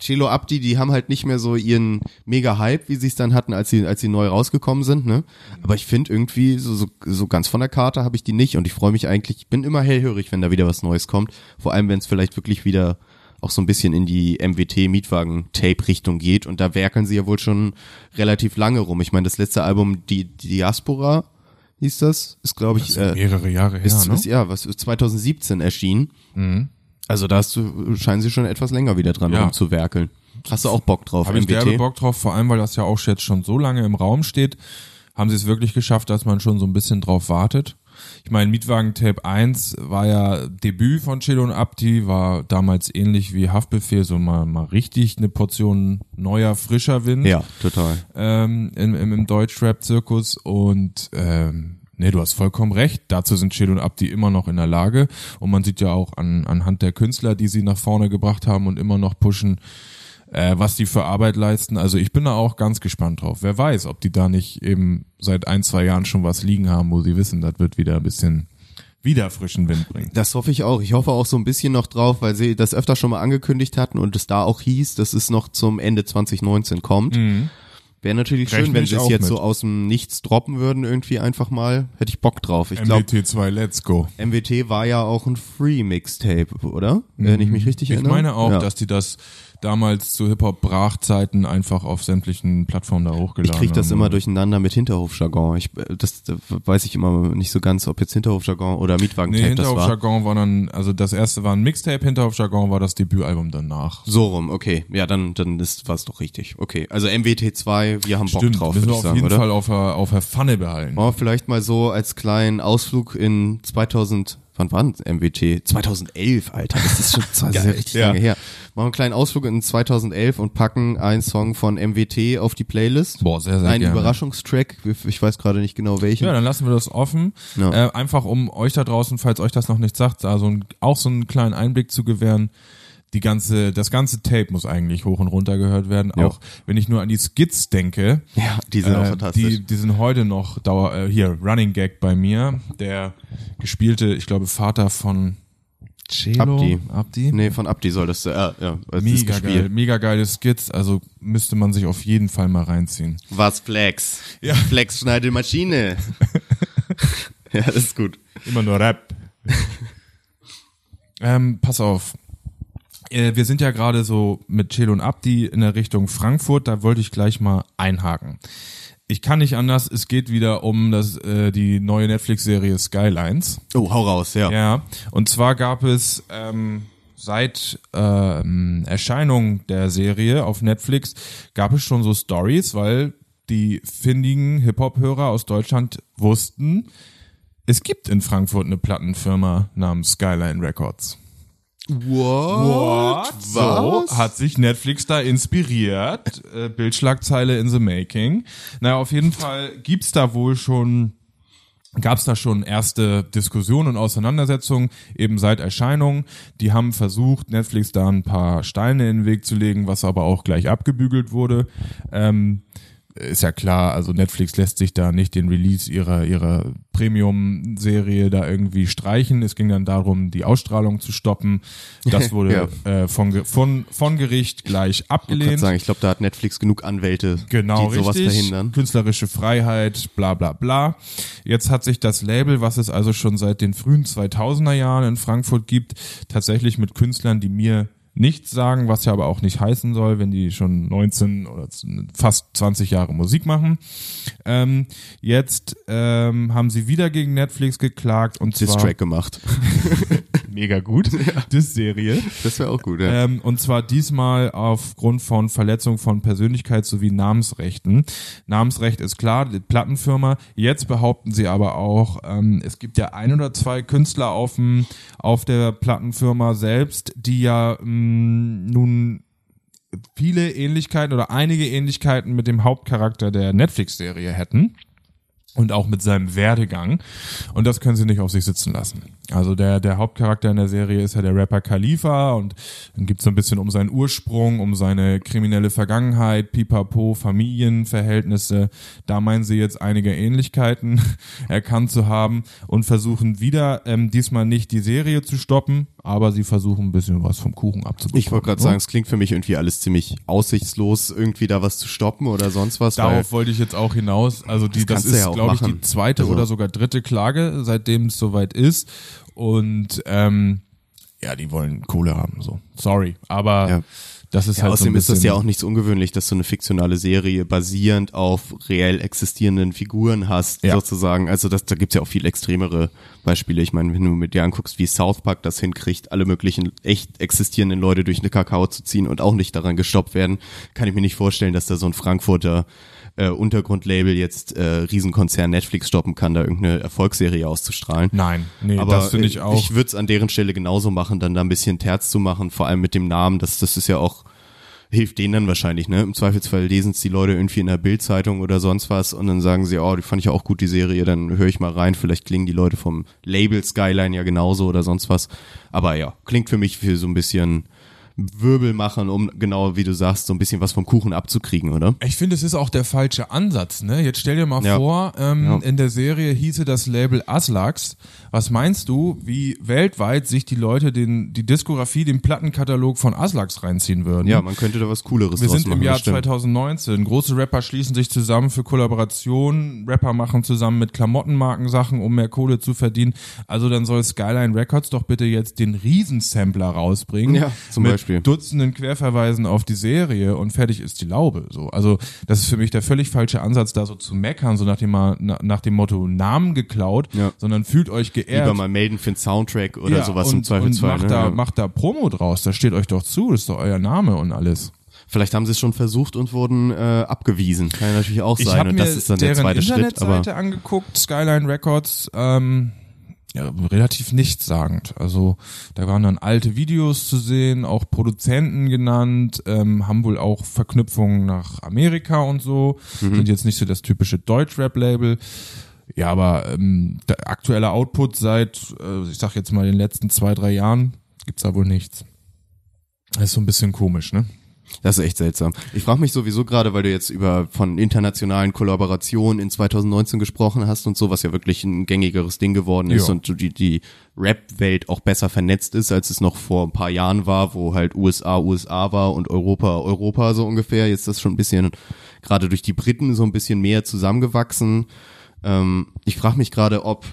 Celo Abdi, die haben halt nicht mehr so ihren mega Hype, wie sie es dann hatten, als sie als sie neu rausgekommen sind, ne? Aber ich finde irgendwie so, so so ganz von der Karte habe ich die nicht und ich freue mich eigentlich, ich bin immer hellhörig, wenn da wieder was Neues kommt, vor allem wenn es vielleicht wirklich wieder auch so ein bisschen in die MWT Mietwagen Tape Richtung geht und da werkeln sie ja wohl schon relativ lange rum. Ich meine, das letzte Album die, die Diaspora hieß das, ist glaube ich äh, Mehrere Jahre her, ist, ne? ist ja, was ist 2017 erschienen. Also da hast du, scheinen sie schon etwas länger wieder dran Ja. rumzuwerkeln. Hast du auch Bock drauf, Habe ich derbe Bock drauf, vor allem, weil das ja auch jetzt schon so lange im Raum steht, haben sie es wirklich geschafft, dass man schon so ein bisschen drauf wartet. Ich meine, Mietwagen Tape 1 war ja Debüt von Chelo und Abdi, war damals ähnlich wie Haftbefehl, so mal, mal richtig eine Portion neuer, frischer Wind Ja, total. ähm, im, im, im Deutschrap-Zirkus und ähm, Nee, du hast vollkommen recht. Dazu sind Chelo und Abdi immer noch in der Lage. Und man sieht ja auch an, anhand der Künstler, die sie nach vorne gebracht haben und immer noch pushen, äh, was die für Arbeit leisten. Also ich bin da auch ganz gespannt drauf. Wer weiß, ob die da nicht eben seit ein, zwei Jahren schon was liegen haben, wo sie wissen, das wird wieder ein bisschen wieder frischen Wind bringen. Das hoffe ich auch. Ich hoffe auch so ein bisschen noch drauf, weil sie das öfter schon mal angekündigt hatten und es da auch hieß, dass es noch zum Ende 2019 kommt. Mhm. Wäre natürlich Rechne schön, wenn ich sie es jetzt mit. so aus dem Nichts droppen würden, irgendwie einfach mal. Hätte ich Bock drauf. Ich glaube, MWT2, let's go. MWT war ja auch ein Free-Mixtape, oder? Wenn ich mich richtig Ich erinnere. meine auch, ja. dass die das damals zu Hip-Hop-Brachzeiten einfach auf sämtlichen Plattformen da hochgeladen Ich krieg das haben. immer durcheinander mit Hinterhofjargon. Ich, äh, das, das weiß ich immer nicht so ganz, ob jetzt Hinterhofjargon oder Nee, Mietwagentape das war. Hinterhofjargon war dann, also das erste war ein Mixtape, Hinterhofjargon war das Debütalbum danach. So rum, okay. Ja, dann, dann ist was doch richtig. Okay. Also MWT2, wir haben Bock Stimmt, drauf, müssen würde wir ich auf sagen, jeden oder? Fall auf der, auf der Pfanne behalten. Oh, vielleicht mal so als kleinen Ausflug in 2000, wann war denn MWT? 2011, Alter, das ist schon das ist ja richtig ja. lange her. Machen wir einen kleinen Ausflug in 2011 und packen einen Song von MWT auf die Playlist. Boah, sehr, sehr Ein gerne. Überraschungstrack, ich weiß gerade nicht genau welchen. Ja, dann lassen wir das offen. Ja. Äh, einfach um euch da draußen, falls euch das noch nicht sagt, also ein, auch so einen kleinen Einblick zu gewähren. Die ganze, das ganze Tape muss eigentlich hoch und runter gehört werden. Ja. Auch wenn ich nur an die Skits denke, Ja, die sind auch äh, fantastisch. die, die sind heute noch Dauer, äh, hier, Running Gag bei mir. Der gespielte, ich glaube, Vater von Celo. Abdi. Abdi? Nee, von Abdi soll das, äh, ja, ist Mega gespielt. geil, mega geile Skits, also müsste man sich auf jeden Fall mal reinziehen. Was Flex? Ja. Flex schneidet Maschine. ja, das ist gut. Immer nur Rap. ähm, pass auf. Äh, Wir sind ja gerade so mit Chelo und Abdi in der Richtung Frankfurt, da wollte ich gleich mal einhaken. Ich kann nicht anders, es geht wieder um das, äh, die neue Netflix-Serie Skylines. Oh, hau raus, ja. Ja, und zwar gab es ähm, seit ähm, Erscheinung der Serie auf Netflix gab es schon so Stories, weil die findigen Hip-Hop-Hörer aus Deutschland wussten, es gibt in Frankfurt eine Plattenfirma namens Skyline Records. What? So Was? hat sich Netflix da inspiriert. Äh, Bildschlagzeile in the making. Naja, auf jeden Fall gibt's da wohl schon gab es da schon erste Diskussionen und Auseinandersetzungen, eben seit Erscheinung. Die haben versucht, Netflix da ein paar Steine in den Weg zu legen, was aber auch gleich abgebügelt wurde. Ähm, ist ja klar, also Netflix lässt sich da nicht den Release ihrer, ihrer Premium-Serie da irgendwie streichen. Es ging dann darum, die Ausstrahlung zu stoppen. Das wurde äh, von, von, von Gericht gleich Ich abgelehnt. sagen, ich glaube, da hat Netflix genug Anwälte, Genau, die sowas richtig. verhindern. Künstlerische Freiheit, bla bla bla. Jetzt hat sich das Label, was es also schon seit den frühen 2000er Jahren in Frankfurt gibt, tatsächlich mit Künstlern, die mir nichts sagen, was ja aber auch nicht heißen soll, wenn die schon 19 oder fast 20 Jahre Musik machen. Ähm, jetzt ähm, haben sie wieder gegen Netflix geklagt und zwar Distrack gemacht. mega gut, Diss-Serie. Das wäre auch gut, ja. Ähm, und zwar diesmal aufgrund von Verletzung von Persönlichkeit sowie Namensrechten. Namensrecht ist klar, die Plattenfirma. Jetzt behaupten sie aber auch, ähm, es gibt ja ein oder zwei Künstler auf, dem, auf der Plattenfirma selbst, die ja mh, nun viele Ähnlichkeiten oder einige Ähnlichkeiten mit dem Hauptcharakter der Netflix-Serie hätten und auch mit seinem Werdegang. Und das können sie nicht auf sich sitzen lassen. Also der, der Hauptcharakter in der Serie ist ja der Rapper Khalifa und dann gibt's so ein bisschen um seinen Ursprung, um seine kriminelle Vergangenheit, Pipapo, Familienverhältnisse. Da meinen sie jetzt einige Ähnlichkeiten erkannt zu haben und versuchen wieder ähm, diesmal nicht die Serie zu stoppen, aber sie versuchen ein bisschen was vom Kuchen abzubekommen. Ich wollte gerade ne? sagen, es klingt für mich irgendwie alles ziemlich aussichtslos, irgendwie da was zu stoppen oder sonst was. Darauf wollte ich jetzt auch hinaus. Also die, Das das, ist, ja glaube ich, die zweite Also- oder sogar dritte Klage, seitdem es soweit ist. Und ähm, ja, die wollen Kohle haben. So, sorry, aber Ja. das ist Ja, halt so außerdem ist bisschen, das ja auch nichts ungewöhnlich, dass du eine fiktionale Serie basierend auf reell existierenden Figuren hast, Ja. sozusagen. Also das, da gibt's ja auch viel extremere Beispiele. Ich meine, wenn du mit dir anguckst, wie South Park das hinkriegt, alle möglichen echt existierenden Leute durch eine Kakao zu ziehen und auch nicht daran gestoppt werden, kann ich mir nicht vorstellen, dass da so ein Frankfurter äh, Untergrundlabel jetzt äh, Riesenkonzern Netflix stoppen kann, da irgendeine Erfolgsserie auszustrahlen. Nein, nee, Aber das finde ich auch. Ich würde es an deren Stelle genauso machen, dann da ein bisschen Terz zu machen, vor allem mit dem Namen. Das, das ist ja auch hilft denen dann wahrscheinlich, ne? Im Zweifelsfall lesen es die Leute irgendwie in der Bildzeitung oder sonst was und dann sagen sie, oh, die fand ich auch gut, die Serie, dann höre ich mal rein, vielleicht klingen die Leute vom Label Skyline ja genauso oder sonst was. Aber ja, klingt für mich für so ein bisschen Wirbel machen, um genau wie du sagst, so ein bisschen was vom Kuchen abzukriegen, oder? Ich finde, es ist auch der falsche Ansatz. Ne? Jetzt stell dir mal Ja. vor, ähm, Ja. in der Serie hieße das Label Aslax. Was meinst du, wie weltweit sich die Leute den, die Diskografie, den Plattenkatalog von Aslax reinziehen würden? Ja, man könnte da was Cooleres Wir sind machen. im Jahr das stimmt. 2019. Große Rapper schließen sich zusammen für Kollaborationen. Rapper machen zusammen mit Klamottenmarken Sachen, um mehr Kohle zu verdienen. Also dann soll Skyline Records doch bitte jetzt den Riesensampler rausbringen. Ja, zum mit Beispiel. Dutzenden Querverweisen auf die Serie und fertig ist die Laube. So, also das ist für mich der völlig falsche Ansatz, da so zu meckern, so nach dem, nach dem Motto Namen geklaut, Ja. sondern fühlt euch geehrt. Lieber mal melden für einen Soundtrack oder Ja, sowas und, im Zweifelsfall. Und macht, ne? da, macht da Promo draus, das steht euch doch zu, das ist doch euer Name und alles. Vielleicht haben sie es schon versucht und wurden äh, abgewiesen. Kann ja natürlich auch Ich sein. habe Und mir das ist dann der zweite Schritt. Internetseite Aber angeguckt, Skyline Records, ähm, ja, relativ nichtssagend. Also da waren dann alte Videos zu sehen, auch Produzenten genannt, ähm, haben wohl auch Verknüpfungen nach Amerika und so, Mhm. sind jetzt nicht so das typische Deutschrap-Label. Ja, aber ähm, der aktuelle Output seit, äh, ich sag jetzt mal, den letzten zwei, drei Jahren gibt's da wohl nichts. Das ist so ein bisschen komisch, ne? Das ist echt seltsam. Ich frage mich sowieso gerade, weil du jetzt über von internationalen Kollaborationen in 2019 gesprochen hast und so, was ja wirklich ein gängigeres Ding geworden ist Ja. und die, die Rap-Welt auch besser vernetzt ist, als es noch vor ein paar Jahren war, wo halt USA USA war und Europa Europa so ungefähr. Jetzt ist das schon ein bisschen, gerade durch die Briten so ein bisschen mehr zusammengewachsen. Ähm, ich frage mich gerade, ob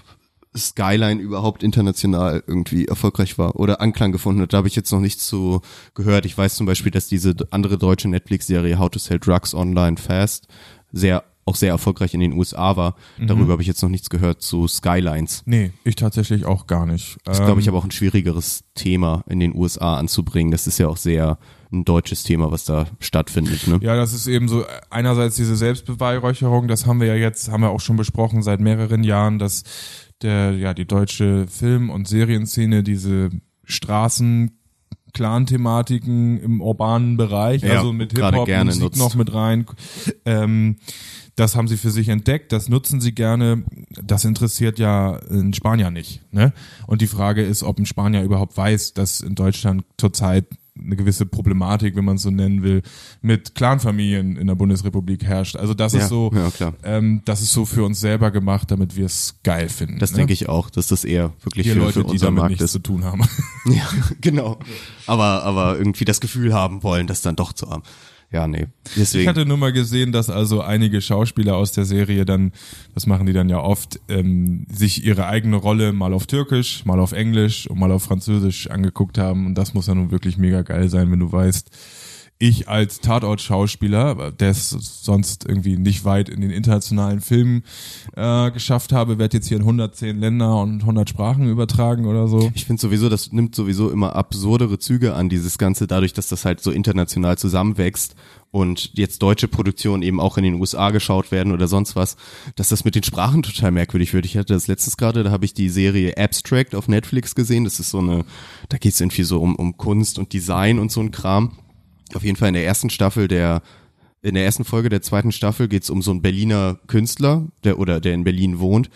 Skyline überhaupt international irgendwie erfolgreich war oder Anklang gefunden hat. Da habe ich jetzt noch nichts zu gehört. Ich weiß zum Beispiel, dass diese andere deutsche Netflix-Serie How to Sell Drugs Online Fast sehr auch sehr erfolgreich in den USA war. Darüber habe ich jetzt noch nichts gehört zu Skylines. Nee, ich tatsächlich auch gar nicht. Das ist, Ähm, glaube ich, aber auch ein schwierigeres Thema in den USA anzubringen. Das ist ja auch sehr ein deutsches Thema, was da stattfindet. Ne? Ja, das ist eben so einerseits diese Selbstbeweihräucherung, das haben wir ja jetzt, haben wir auch schon besprochen seit mehreren Jahren, dass der, ja, die deutsche Film- und Serienszene diese Straßen Clan-Thematiken im urbanen Bereich, Ja, also mit Hip-Hop, Musik nutzt. noch mit rein. Ähm, das haben sie für sich entdeckt, das nutzen sie gerne. Das interessiert ja einen Spanier nicht. Ne? Und die Frage ist, ob ein Spanier überhaupt weiß, dass in Deutschland zurzeit eine gewisse Problematik, wenn man es so nennen will, mit Clanfamilien in der Bundesrepublik herrscht. Also das Ja, ist so, ja, ähm, das ist so für uns selber gemacht, damit wir es geil finden. Das ne? denke ich auch, dass das eher wirklich Wir für, Leute, für die damit Markt nichts ist. zu tun haben. Ja, genau. Aber, aber irgendwie das Gefühl haben wollen, das dann doch zu haben. Ja, nee. Ich Deswegen. hatte nur mal gesehen, dass also einige Schauspieler aus der Serie dann, das machen die dann ja oft, ähm, sich ihre eigene Rolle mal auf Türkisch, mal auf Englisch und mal auf Französisch angeguckt haben. Und das muss ja nun wirklich mega geil sein, wenn du weißt, ich als Tatort-Schauspieler, der es sonst irgendwie nicht weit in den internationalen Filmen äh, geschafft habe, werde jetzt hier in 110 Länder und 100 Sprachen übertragen oder so. Ich finde sowieso, das nimmt sowieso immer absurdere Züge an, dieses Ganze, dadurch, dass das halt so international zusammenwächst und jetzt deutsche Produktionen eben auch in den USA geschaut werden oder sonst was, dass das mit den Sprachen total merkwürdig wird. Ich hatte das letztes gerade, da habe ich die Serie Abstract auf Netflix gesehen. Das ist so eine, da geht es irgendwie so um, um Kunst und Design und so ein Kram. Auf jeden Fall in der ersten Staffel der in der ersten Folge der zweiten Staffel geht es um so einen Berliner Künstler, der oder der in Berlin wohnt.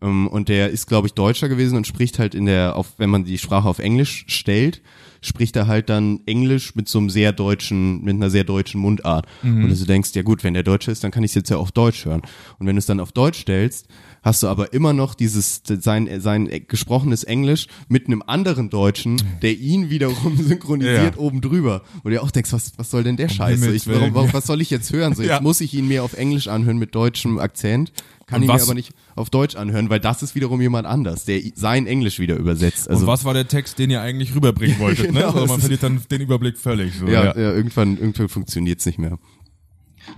Ähm, und der ist, glaube ich, Deutscher gewesen und spricht halt in der, auf, wenn man die Sprache auf Englisch stellt, spricht er halt dann Englisch mit so einem sehr deutschen, mit einer sehr deutschen Mundart. Und du denkst, ja gut, wenn der Deutsche ist, dann kann ich es jetzt ja auf Deutsch hören. Und wenn du es dann auf Deutsch stellst, hast du aber immer noch dieses, sein, sein gesprochenes Englisch mit einem anderen Deutschen, der ihn wiederum synchronisiert Ja. oben drüber. Und du auch denkst, was, was soll denn der Scheiße? Ich, warum, warum, was soll ich jetzt hören? So, jetzt Ja. muss ich ihn mir auf Englisch anhören mit deutschem Akzent. Kann Und ihn mir aber nicht auf Deutsch anhören, weil das ist wiederum jemand anders, der sein Englisch wieder übersetzt. Also und was war der Text, den ihr eigentlich rüberbringen wolltet? Genau, ne? Also es man verliert dann den Überblick völlig. So, ja, ja. irgendwann, irgendwann funktioniert's nicht mehr.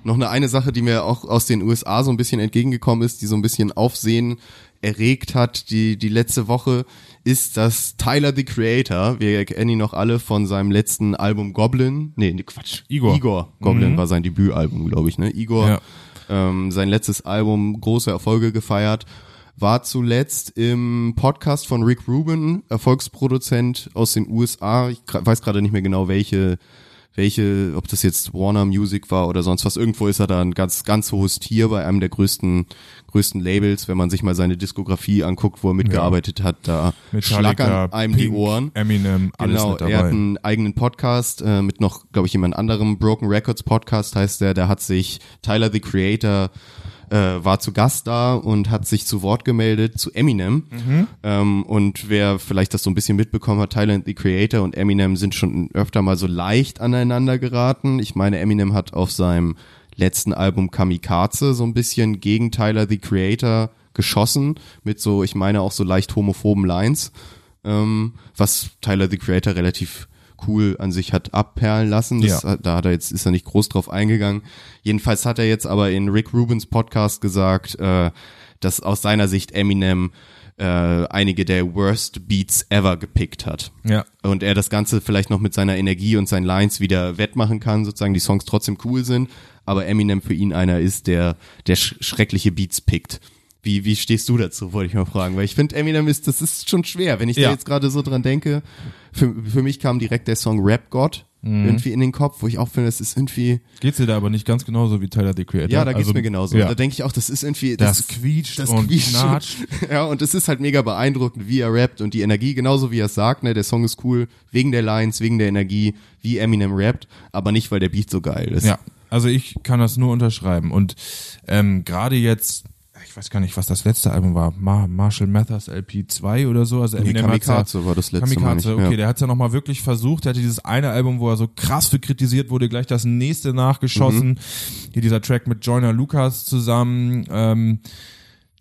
Noch eine eine Sache, die mir auch aus den USA so ein bisschen entgegengekommen ist, die so ein bisschen Aufsehen erregt hat, die, die letzte Woche, ist, dass Tyler the Creator, wir kennen ihn noch alle von seinem letzten Album Goblin, nee, Quatsch, Igor. Igor Goblin war sein Debütalbum, glaube ich, ne? Igor, Ja. Ähm, sein letztes Album, große Erfolge gefeiert, war zuletzt im Podcast von Rick Rubin, Erfolgsproduzent aus den USA. Ich weiß gerade nicht mehr genau, welche, welche, ob das jetzt Warner Music war oder sonst was. Irgendwo ist er da ein ganz, ganz hohes Tier bei einem der größten, größten Labels, wenn man sich mal seine Diskografie anguckt, wo er mitgearbeitet hat, da Metallica, schlackern einem die Pink, Ohren. Eminem, alles Genau, mit er hat einen eigenen Podcast äh, mit noch, glaube ich, jemand anderem. Broken Records Podcast heißt der. Der hat sich Tyler the Creator äh, war zu Gast da und hat sich zu Wort gemeldet zu Eminem. Ähm, und wer vielleicht das so ein bisschen mitbekommen hat, Tyler the Creator und Eminem sind schon öfter mal so leicht aneinander geraten. Ich meine, Eminem hat auf seinem letzten Album Kamikaze so ein bisschen gegen Tyler the Creator geschossen mit so, ich meine auch so leicht homophoben Lines ähm, was Tyler the Creator relativ cool an sich hat abperlen lassen. Das, Ja. Da hat er jetzt, ist er nicht groß drauf eingegangen. Jedenfalls hat er jetzt aber in Rick Rubins Podcast gesagt, äh, dass aus seiner Sicht Eminem äh, einige der worst Beats ever gepickt hat. Ja. Und er das Ganze vielleicht noch mit seiner Energie und seinen Lines wieder wettmachen kann, sozusagen die Songs trotzdem cool sind, aber Eminem für ihn einer ist, der, der sch schreckliche Beats pickt. Wie, wie stehst du dazu, wollte ich mal fragen, weil ich finde Eminem ist, das ist schon schwer, wenn ich Ja. da jetzt gerade so dran denke. Für, für mich kam direkt der Song Rap God Mhm. irgendwie in den Kopf, wo ich auch finde, es ist irgendwie, Geht's dir da aber nicht ganz genauso wie Tyler the Creator? ja, da geht's Also, mir genauso. Ja. Da denke ich auch, das ist irgendwie, Das ist- quietscht das und quietscht. knatscht. Ja, und es ist halt mega beeindruckend, wie er rappt und die Energie, genauso wie er es sagt, ne, der Song ist cool, wegen der Lines, wegen der Energie, wie Eminem rappt, aber nicht, weil der Beat so geil ist. Ja, also ich kann das nur unterschreiben. Und ähm, gerade jetzt, ich weiß gar nicht, was das letzte Album war, Mar Marshall Mathers LP 2 oder so. Also Nee, Kamikaze war das letzte Kamikaze, nicht, ja. okay, der hat's ja nochmal wirklich versucht. Der hatte dieses eine Album, wo er so krass für kritisiert wurde, gleich das nächste nachgeschossen. Mhm. Hier dieser Track mit Joyner Lucas zusammen. Ähm,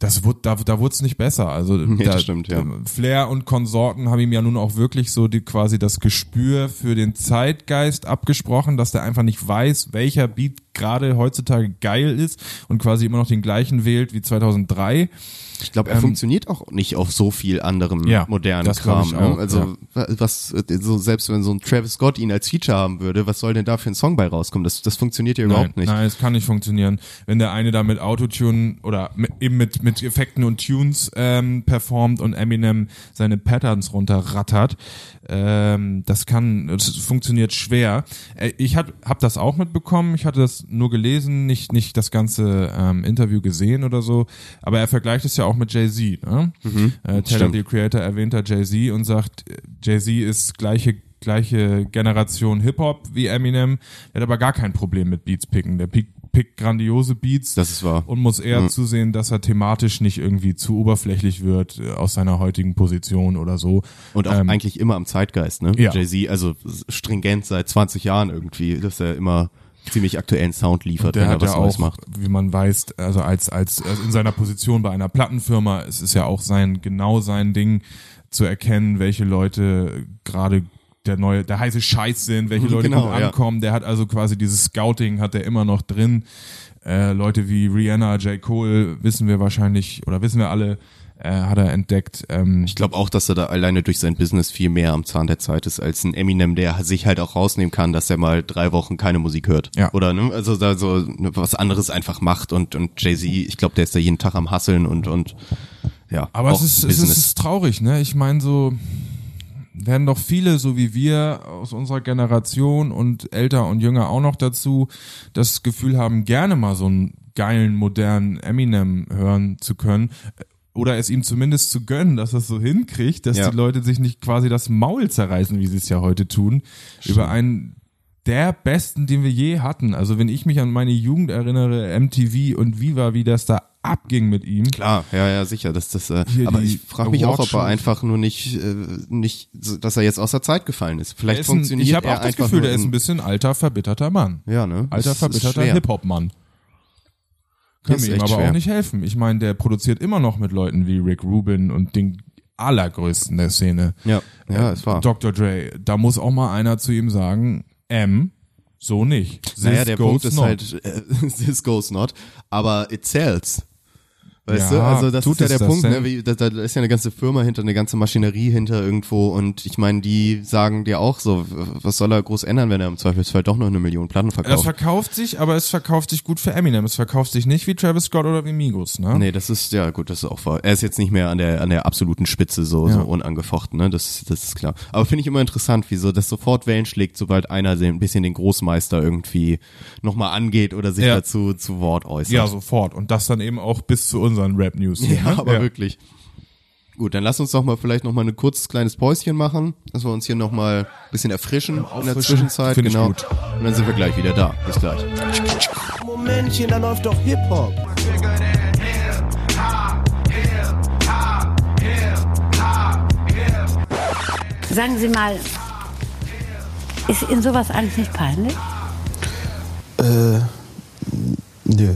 das wurde, da, da wurde es nicht besser. Also Nee, da, stimmt, ja. Flair und Konsorten haben ihm ja nun auch wirklich so die quasi das Gespür für den Zeitgeist abgesprochen, dass der einfach nicht weiß, welcher Beat gerade heutzutage geil ist und quasi immer noch den gleichen wählt wie 2003. Ich glaube, er funktioniert auch nicht auf so viel anderem Ähm, Ja, modernen Kram. ne? auch, also was so selbst wenn so ein Travis Scott ihn als Feature haben würde, was soll denn da für ein Song bei rauskommen? Das, das funktioniert ja überhaupt nein, nicht. Nein, es kann nicht funktionieren. Wenn der eine da mit Autotune oder mit, eben mit, mit Effekten und Tunes ähm, performt und Eminem seine Patterns runterrattert, ähm, das kann, das funktioniert schwer. Äh, ich hab, hab das auch mitbekommen, ich hatte das nur gelesen, nicht, nicht das ganze ähm, Interview gesehen oder so, aber er vergleicht es ja auch mit Jay-Z. Ne? äh, Taylor, the Creator, erwähnt da Jay-Z und sagt, Jay-Z ist gleiche gleiche Generation Hip-Hop wie Eminem, der hat aber gar kein Problem mit Beats picken. Der pickt, grandiose Beats Das ist wahr. und muss eher zusehen, dass er thematisch nicht irgendwie zu oberflächlich wird äh, aus seiner heutigen Position oder so. Und auch Ähm, eigentlich immer am Zeitgeist, ne? Ja. Jay-Z, also stringent seit 20 Jahren irgendwie, dass er immer ziemlich aktuellen Sound liefert, der wenn er was ja Neues macht. wie man weiß, also als, als, als in seiner Position bei einer Plattenfirma, es ist ja auch sein, genau sein Ding zu erkennen, welche Leute gerade der neue, der heiße Scheiß sind, welche Leute Genau, gut ja. ankommen. Der hat also quasi dieses Scouting hat er immer noch drin. Äh, Leute wie Rihanna, J. Cole, wissen wir wahrscheinlich, oder wissen wir alle, äh, hat er entdeckt. Ähm, Ich glaube auch, dass er da alleine durch sein Business viel mehr am Zahn der Zeit ist als ein Eminem, der sich halt auch rausnehmen kann, dass er mal drei Wochen keine Musik hört. Ja. Oder ne? also da so was anderes einfach macht und und Jay Z, ich glaube, der ist da jeden Tag am Hasseln und und ja. Aber auch es ist, es Business. ist, es ist traurig, ne? Ich meine, so werden doch viele, so wie wir aus unserer Generation und älter und jünger auch noch dazu, das Gefühl haben, gerne mal so einen geilen, modernen Eminem hören zu können. Oder es ihm zumindest zu gönnen, dass er es so hinkriegt, dass Ja. die Leute sich nicht quasi das Maul zerreißen, wie sie es ja heute tun, über einen der besten, den wir je hatten. Also wenn ich mich an meine Jugend erinnere, MTV und Viva, wie das da abging mit ihm. Klar, ja, ja, sicher, dass das. Äh, Hier aber ich frage mich auch, ob er einfach nur nicht, äh, nicht, dass er jetzt aus der Zeit gefallen ist. Vielleicht ist ein, funktioniert ich habe auch das Gefühl, der ist in- ein bisschen alter, verbitterter Mann. ja, ne? Alter, Das ist verbitterter. Hip-Hop-Mann. Können wir ihm aber schwer. auch nicht helfen. Ich meine, der produziert immer noch mit Leuten wie Rick Rubin und den allergrößten der Szene. Ja, ja, es war. Dr. Dre. Da muss auch mal einer zu ihm sagen, M, so nicht. This Naja, der Punkt ist not. halt, äh, this goes not, aber it sells. Weißt Ja, du, also das tut ist ja der das Punkt, ne? Wie, da, da ist ja eine ganze Firma hinter, eine ganze Maschinerie hinter irgendwo und ich meine, die sagen dir auch so, was soll er groß ändern, wenn er im Zweifelsfall doch noch eine Million Platten Das verkauft? verkauft sich, aber es verkauft sich gut für Eminem. Es verkauft sich nicht wie Travis Scott oder wie Migos, ne? Nee, das ist, ja gut, das ist auch wahr. Er ist jetzt nicht mehr an der, an der absoluten Spitze so, Ja. so unangefochten, ne? Das, das ist klar. Aber finde ich immer interessant, wieso das sofort Wellen schlägt, sobald einer so ein bisschen den Großmeister irgendwie nochmal angeht oder sich Ja. dazu zu Wort äußert. Ja, sofort. Und das dann eben auch bis zu unseren Rap-News. Ja, ne? aber wirklich. Gut, dann lass uns doch mal vielleicht noch mal ein kurzes kleines Päuschen machen, dass wir uns hier noch mal ein bisschen erfrischen in der Zwischenzeit. find ich genau. gut. Und dann sind wir gleich wieder da. Bis gleich. Momentchen, da läuft doch Hip-Hop. Sagen Sie mal, ist Ihnen sowas eigentlich nicht peinlich? Nö.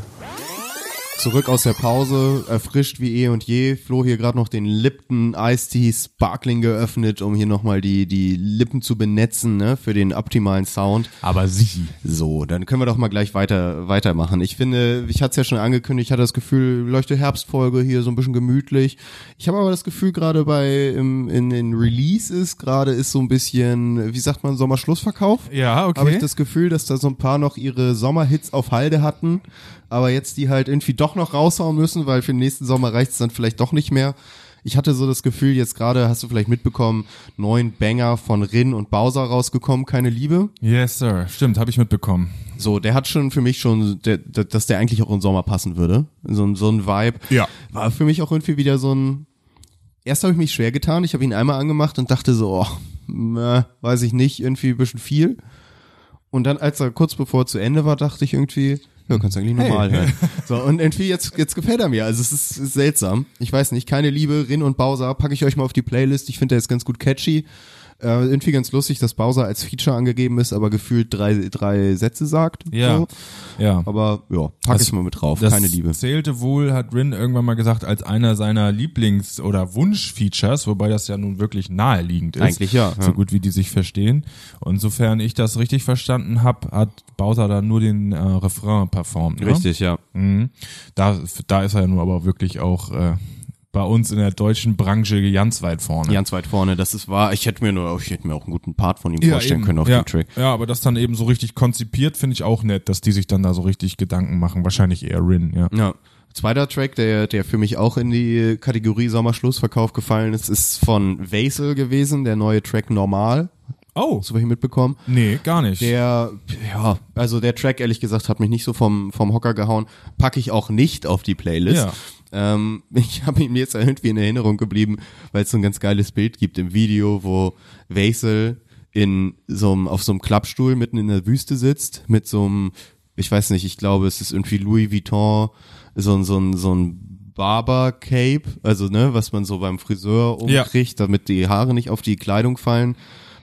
Zurück aus der Pause, erfrischt wie eh und je. Flo hier gerade noch den Lipton Iced Tea Sparkling geöffnet, um hier nochmal die, die Lippen zu benetzen, ne, für den optimalen Sound. Aber sie. So, dann können wir doch mal gleich weiter weitermachen. Ich finde, ich hatte es ja schon angekündigt, ich hatte das Gefühl, leuchte Herbstfolge hier so ein bisschen gemütlich. Ich habe aber das Gefühl, gerade bei im, in den Releases gerade ist so ein bisschen, wie sagt man, Sommerschlussverkauf. Ja, okay. Habe ich das Gefühl, dass da so ein paar noch ihre Sommerhits auf Halde hatten, aber jetzt die halt irgendwie doch noch raushauen müssen, weil für den nächsten Sommer reicht es dann vielleicht doch nicht mehr. Ich hatte so das Gefühl, jetzt gerade hast du vielleicht mitbekommen, neun Banger von Rin und Bowser rausgekommen, keine Liebe. Yes, sir. Stimmt, habe ich mitbekommen. So, der hat schon für mich schon, der, der, dass der eigentlich auch im Sommer passen würde. So, ein- so ein Vibe. Ja. War für mich auch irgendwie wieder so ein. Erst habe ich mich schwer getan. Ich habe ihn einmal angemacht und dachte so, oh, meh, weiß ich nicht, irgendwie ein bisschen viel. Und dann, als er kurz bevor er zu Ende war, dachte ich irgendwie, ja, kannst du eigentlich normal hören. So, und irgendwie jetzt, jetzt gefällt er mir. Also es ist, ist seltsam. Ich weiß nicht, keine Liebe, Rin und Bowser, packe ich euch mal auf die Playlist. Ich finde, der ist ganz gut catchy. Äh, irgendwie ganz lustig, dass Bowser als Feature angegeben ist, aber gefühlt drei, drei Sätze sagt. Ja. So. Ja. Aber ja, pack Das- ich mal mit drauf. Das Keine Liebe. zählte wohl, hat Rin irgendwann mal gesagt, als einer seiner Lieblings- oder Wunschfeatures, wobei das ja nun wirklich naheliegend ist. Eigentlich ja, ja. So gut wie die sich verstehen. Und sofern ich das richtig verstanden habe, hat Bowser da nur den äh, Refrain performt. Ne? Richtig, ja. Mhm. Da, da ist er ja nun aber wirklich auch äh, bei uns in der deutschen Branche ganz weit vorne. Ganz weit vorne, das ist wahr. Ich hätte mir nur, ich hätte mir auch einen guten Part von ihm vorstellen eben. können auf ja. dem Track. Ja, aber das dann eben so richtig konzipiert, finde ich auch nett, dass die sich dann da so richtig Gedanken machen. Wahrscheinlich eher Rin, ja. Ja. Zweiter Track, der, der für mich auch in die Kategorie Sommerschlussverkauf gefallen ist, ist von Vaisel gewesen, der neue Track Normal. Oh, Hast du welche mitbekommen? nee, gar nicht. Der, ja, also der Track, ehrlich gesagt, hat mich nicht so vom, vom Hocker gehauen. Packe ich auch nicht auf die Playlist. Ja. Ähm, ich habe ihm jetzt irgendwie in Erinnerung geblieben, weil es so ein ganz geiles Bild gibt im Video, wo Vaisel in so einem, auf so einem Klappstuhl mitten in der Wüste sitzt, mit so einem, ich weiß nicht, ich glaube, es ist irgendwie Louis Vuitton, so ein, so ein, so ein Barber-Cape, also ne, was man so beim Friseur Ja. umkriegt, damit die Haare nicht auf die Kleidung fallen.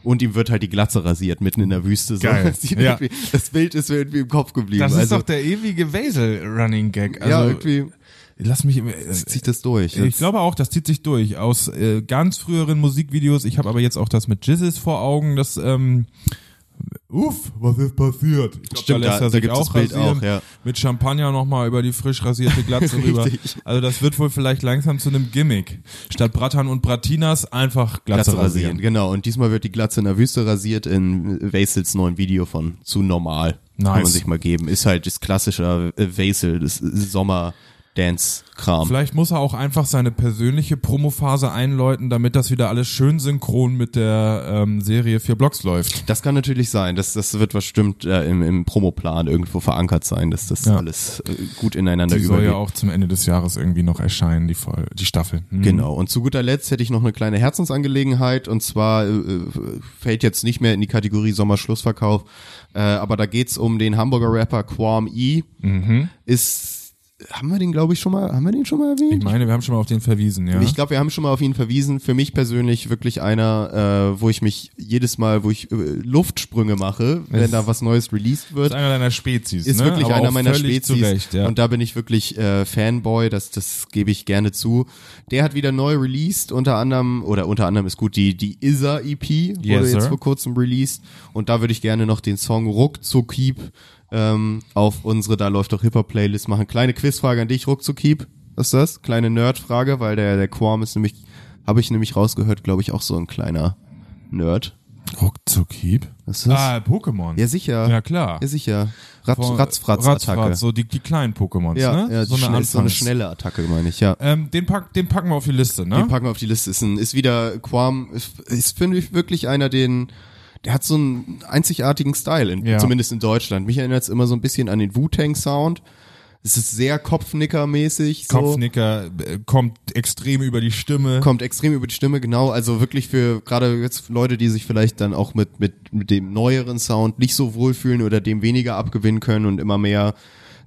Und ihm wird halt die Glatze rasiert, mitten in der Wüste. So. Geil. Das, Ja. das Bild ist mir irgendwie im Kopf geblieben. das ist also, doch der ewige Vaisel-Running-Gag. Also, ja, irgendwie lass mich, zieht sich das durch. ich glaube auch, das zieht sich durch aus äh, ganz früheren Musikvideos. Ich habe aber jetzt auch das mit Jizzes vor Augen. Das ähm, Uff, was ist passiert? Ich glaub, Stimmt, da- da sich gibt es das Bild auch, ja. Mit Champagner nochmal über die frisch rasierte Glatze rüber. Also das wird wohl vielleicht langsam zu einem Gimmick. Statt Brattern und Bratinas einfach Glatze, Glatze rasieren. rasieren. Genau. Und diesmal wird die Glatze in der Wüste rasiert in Vaisels neuen Video von zu normal. Kann man Nice. sich mal geben. Ist halt das klassische äh, Vaisel, das Sommer-Dance-Kram. Vielleicht muss er auch einfach seine persönliche Promophase einläuten, damit das wieder alles schön synchron mit der ähm, Serie Vier Blocks läuft. Das kann natürlich sein. Das, das wird bestimmt äh, im, im Promoplan irgendwo verankert sein, dass das Ja. alles äh, gut ineinander Die soll übergeht. ja auch zum Ende des Jahres irgendwie noch erscheinen, die, Voll die Staffel. Hm. Genau. Und zu guter Letzt hätte ich noch eine kleine Herzensangelegenheit und zwar äh, fällt jetzt nicht mehr in die Kategorie Sommerschlussverkauf, äh, aber da geht's um den Hamburger Rapper Quam E. Mhm. Ist haben wir den glaube ich schon mal, haben wir den schon mal erwähnt? Ich meine, wir haben schon mal auf den verwiesen, ja. Ich glaube, wir haben schon mal auf ihn verwiesen. Für mich persönlich wirklich einer, äh, wo ich mich jedes Mal, wo ich äh, Luftsprünge mache, wenn Ist- da was Neues released ist wird, einer deiner Spezies, ist ne? wirklich Aber einer meiner Spezies. Zu Recht, ja. Und da bin ich wirklich äh, Fanboy, das, das gebe ich gerne zu. Der hat wieder neu released, unter anderem, oder unter anderem ist gut, die, die Isa EP wurde Yes, jetzt sir. vor kurzem released. Und da würde ich gerne noch den Song Ruckzuck Keep ähm, auf unsere Da läuft doch Hip-Hop Playlist machen. Kleine Quizfrage an dich, Ruckzuck Keep. Was ist das? Kleine Nerdfrage, weil der, der Quam ist nämlich, habe ich nämlich rausgehört, glaube ich, auch so ein kleiner Nerd. Ruckzuckhieb. Was ist das? Ah, Pokémon. Ja, sicher. Ja, klar. Ja, sicher. Ratz, Von- Ratzfratz-Attacke. Ratzfratz, so die, die kleinen Pokémons, ja, ne? ja so, eine schnell, so eine schnelle Attacke, meine ich, ja. Ähm, den, pack, den packen wir auf die Liste, ne? Den packen wir auf die Liste. Ist, ein, ist wieder Quam, ist, ist finde ich wirklich einer, den, der hat so einen einzigartigen Style, in, Ja. zumindest in Deutschland. Mich erinnert es immer so ein bisschen an den Wu-Tang-Sound. Es ist sehr Kopfnicker-mäßig. So. Kopfnicker äh, kommt extrem über die Stimme. Kommt extrem über die Stimme, genau. Also wirklich für gerade jetzt Leute, die sich vielleicht dann auch mit, mit, mit dem neueren Sound nicht so wohlfühlen oder dem weniger abgewinnen können und immer mehr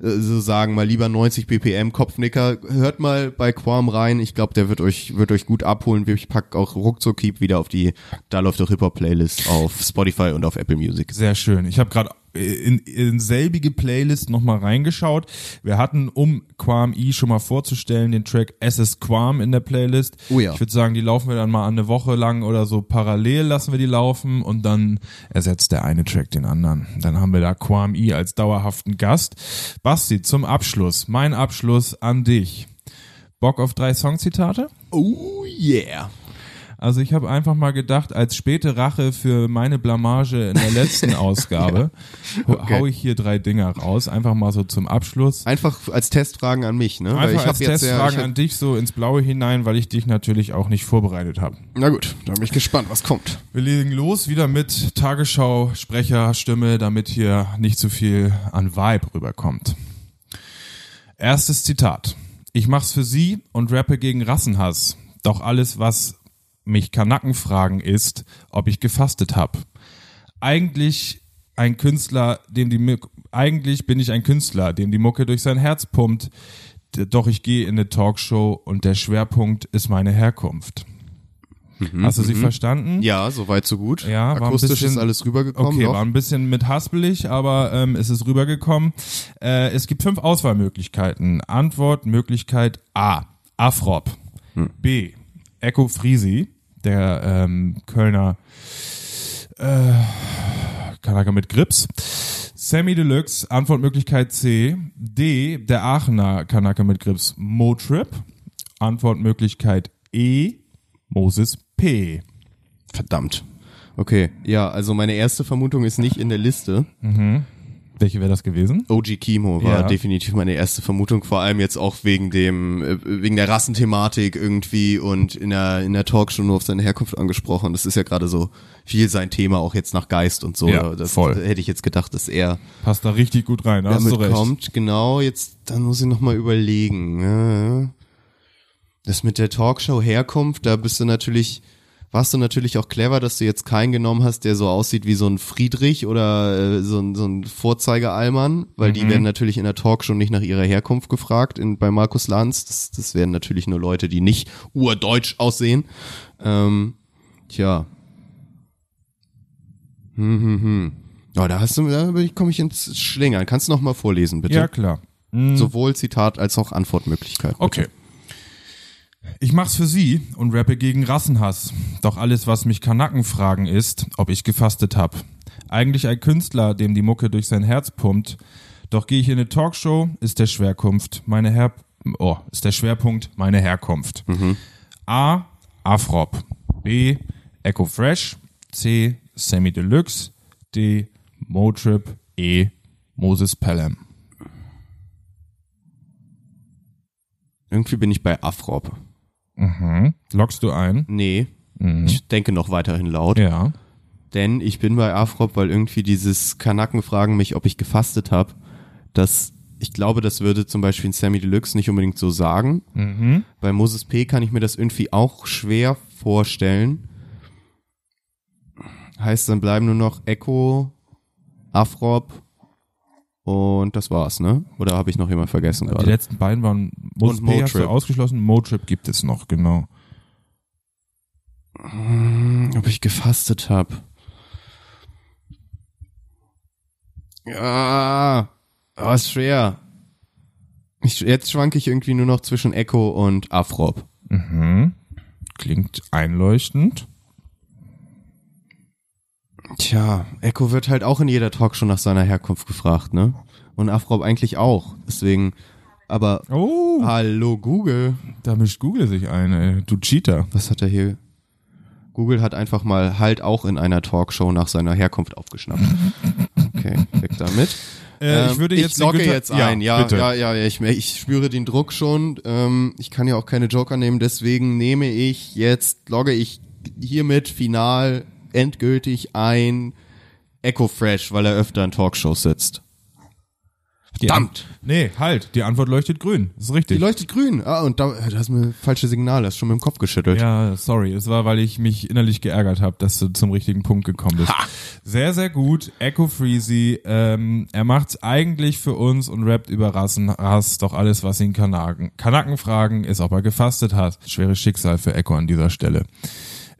äh, so sagen, mal lieber 90 BPM Kopfnicker. Hört mal bei Quam rein. Ich glaube, der wird euch, wird euch gut abholen. Ich pack auch ruckzuck Keep wieder auf die Da läuft doch Hip-Hop Playlist auf Spotify und auf Apple Music. Sehr schön. Ich habe gerade in, in selbige Playlist nochmal reingeschaut. Wir hatten, um Quam E schon mal vorzustellen, den Track SS Quam in der Playlist. Oh ja. Ich würde sagen, die laufen wir dann mal eine Woche lang oder so parallel lassen wir die laufen und dann ersetzt der eine Track den anderen. Dann haben wir da Quam E als dauerhaften Gast. Basti, zum Abschluss, mein Abschluss an dich. Bock auf drei Songzitate? Oh yeah. Also ich habe einfach mal gedacht, als späte Rache für meine Blamage in der letzten Ausgabe, Okay. hau ich hier drei Dinger raus, einfach mal so zum Abschluss. Einfach als Testfragen an mich, ne? Weil Einfach ich hab als jetzt ja- Testfragen ich hab- an dich so ins Blaue hinein, weil ich dich natürlich auch nicht vorbereitet habe. Na gut, da bin ich gespannt, was kommt. Wir legen los wieder mit Tagesschau, Sprecherstimme, damit hier nicht zu viel an Vibe rüberkommt. Erstes Zitat. Ich mach's für sie und rappe gegen Rassenhass. Doch alles, was mich Kanaken fragen, ist, ob ich gefastet hab. Eigentlich ein Künstler, dem die eigentlich bin ich ein Künstler, dem die Mucke durch sein Herz pumpt. Doch ich gehe in eine Talkshow und der Schwerpunkt ist meine Herkunft. Hast du sie verstanden? Ja, soweit so gut. Ja, Akustisch bisschen- ist alles rübergekommen. Okay, doch. war ein bisschen mit haspelig, aber ähm, es ist rübergekommen. Äh, es gibt fünf Auswahlmöglichkeiten. Antwort, Möglichkeit A. Afrop. Hm. B. Echo Frisi, der ähm, Kölner äh, Kanaka mit Grips. Sammy Deluxe, Antwortmöglichkeit C. D. Der Aachener Kanaka mit Grips. Motrip. Antwortmöglichkeit E. Moses P. Verdammt. Okay, ja, also meine erste Vermutung ist nicht in der Liste. Welche wäre das gewesen? OG Kimo war Ja. definitiv meine erste Vermutung, vor allem jetzt auch wegen dem, äh, wegen der Rassenthematik irgendwie und in der, in der Talkshow nur auf seine Herkunft angesprochen. Das ist ja gerade so viel sein Thema, auch jetzt nach Geist und so. Ja, das voll. hätte ich jetzt gedacht, dass er Passt da richtig gut rein, da hast du damit recht. kommt. Genau, jetzt, dann muss ich nochmal überlegen. Ja. Das mit der Talkshow Herkunft, da bist du natürlich, warst du natürlich auch clever, dass du jetzt keinen genommen hast, der so aussieht wie so ein Friedrich oder äh, so ein, so ein Vorzeigeallmann, weil Mhm. die werden natürlich in der Talkshow nicht nach ihrer Herkunft gefragt in, bei Markus Lanz. Das, das werden natürlich nur Leute, die nicht urdeutsch aussehen. Ähm, tja. Hm, hm, hm. Ja, da hast du, da komme ich ins Schlingern. Kannst du noch mal vorlesen, bitte? Ja, klar. Sowohl Zitat als auch Antwortmöglichkeit. Okay. Ich mach's für sie und rappe gegen Rassenhass. Doch alles, was mich Kanaken fragen, ist, ob ich gefastet hab. Eigentlich ein Künstler, dem die Mucke durch sein Herz pumpt. Doch gehe ich in eine Talkshow, ist der Schwerkunft meine Her oh, ist der Schwerpunkt meine Herkunft. A. Afrop. B. Echo Fresh. C. Sammy Deluxe. D. Motrip. E. Moses Pelham. Irgendwie bin ich bei Afrop. Lockst du ein? Nee. Ich denke noch weiterhin laut. Ja. Denn ich bin bei Afrop, weil irgendwie dieses Kanaken fragen mich, ob ich gefastet habe. Das, ich glaube, das würde zum Beispiel in Sammy Deluxe nicht unbedingt so sagen. Bei Moses P. kann ich mir das irgendwie auch schwer vorstellen. Heißt, dann bleiben nur noch Echo, Afrop und das war's, ne? Oder habe ich noch jemand vergessen Die gerade? letzten beiden waren Moses Und P hast du ausgeschlossen, Motrip gibt es noch, genau. Ob ich gefastet habe. Ja, oh, ist schwer. Ich, jetzt schwanke ich irgendwie nur noch zwischen Echo und Afrop. Klingt einleuchtend. Tja, Echo wird halt auch in jeder Talkshow nach seiner Herkunft gefragt, ne? Und Afrop eigentlich auch. Deswegen Aber Oh, hallo Google. da mischt Google sich ein, ey. Du Cheater. Was hat er hier? Google hat einfach mal halt auch in einer Talkshow nach seiner Herkunft aufgeschnappt. Okay, weg damit. Äh, ich Ähm, würde jetzt ich logge jetzt ein. Ja, bitte. ja, ja, ich, ich spüre den Druck schon. Ähm, ich kann ja auch keine Joker nehmen, deswegen nehme ich jetzt, logge ich hiermit final endgültig ein Echo Fresh, weil er öfter in Talkshows sitzt. Verdammt! Nee, halt, die Antwort leuchtet grün. Das ist richtig. Die leuchtet grün. Ah, und da, hast du mir falsche Signale, hast schon mit dem Kopf geschüttelt. Ja, sorry. Es war, weil ich mich innerlich geärgert habe, dass du zum richtigen Punkt gekommen bist. Sehr, sehr gut. Echo Freezy. Ähm, er macht's eigentlich für uns und rappt über Rassenhass. Doch alles, was ihn Kanaken, Kanaken fragen, ist, ob er gefastet hat. Schweres Schicksal für Echo an dieser Stelle.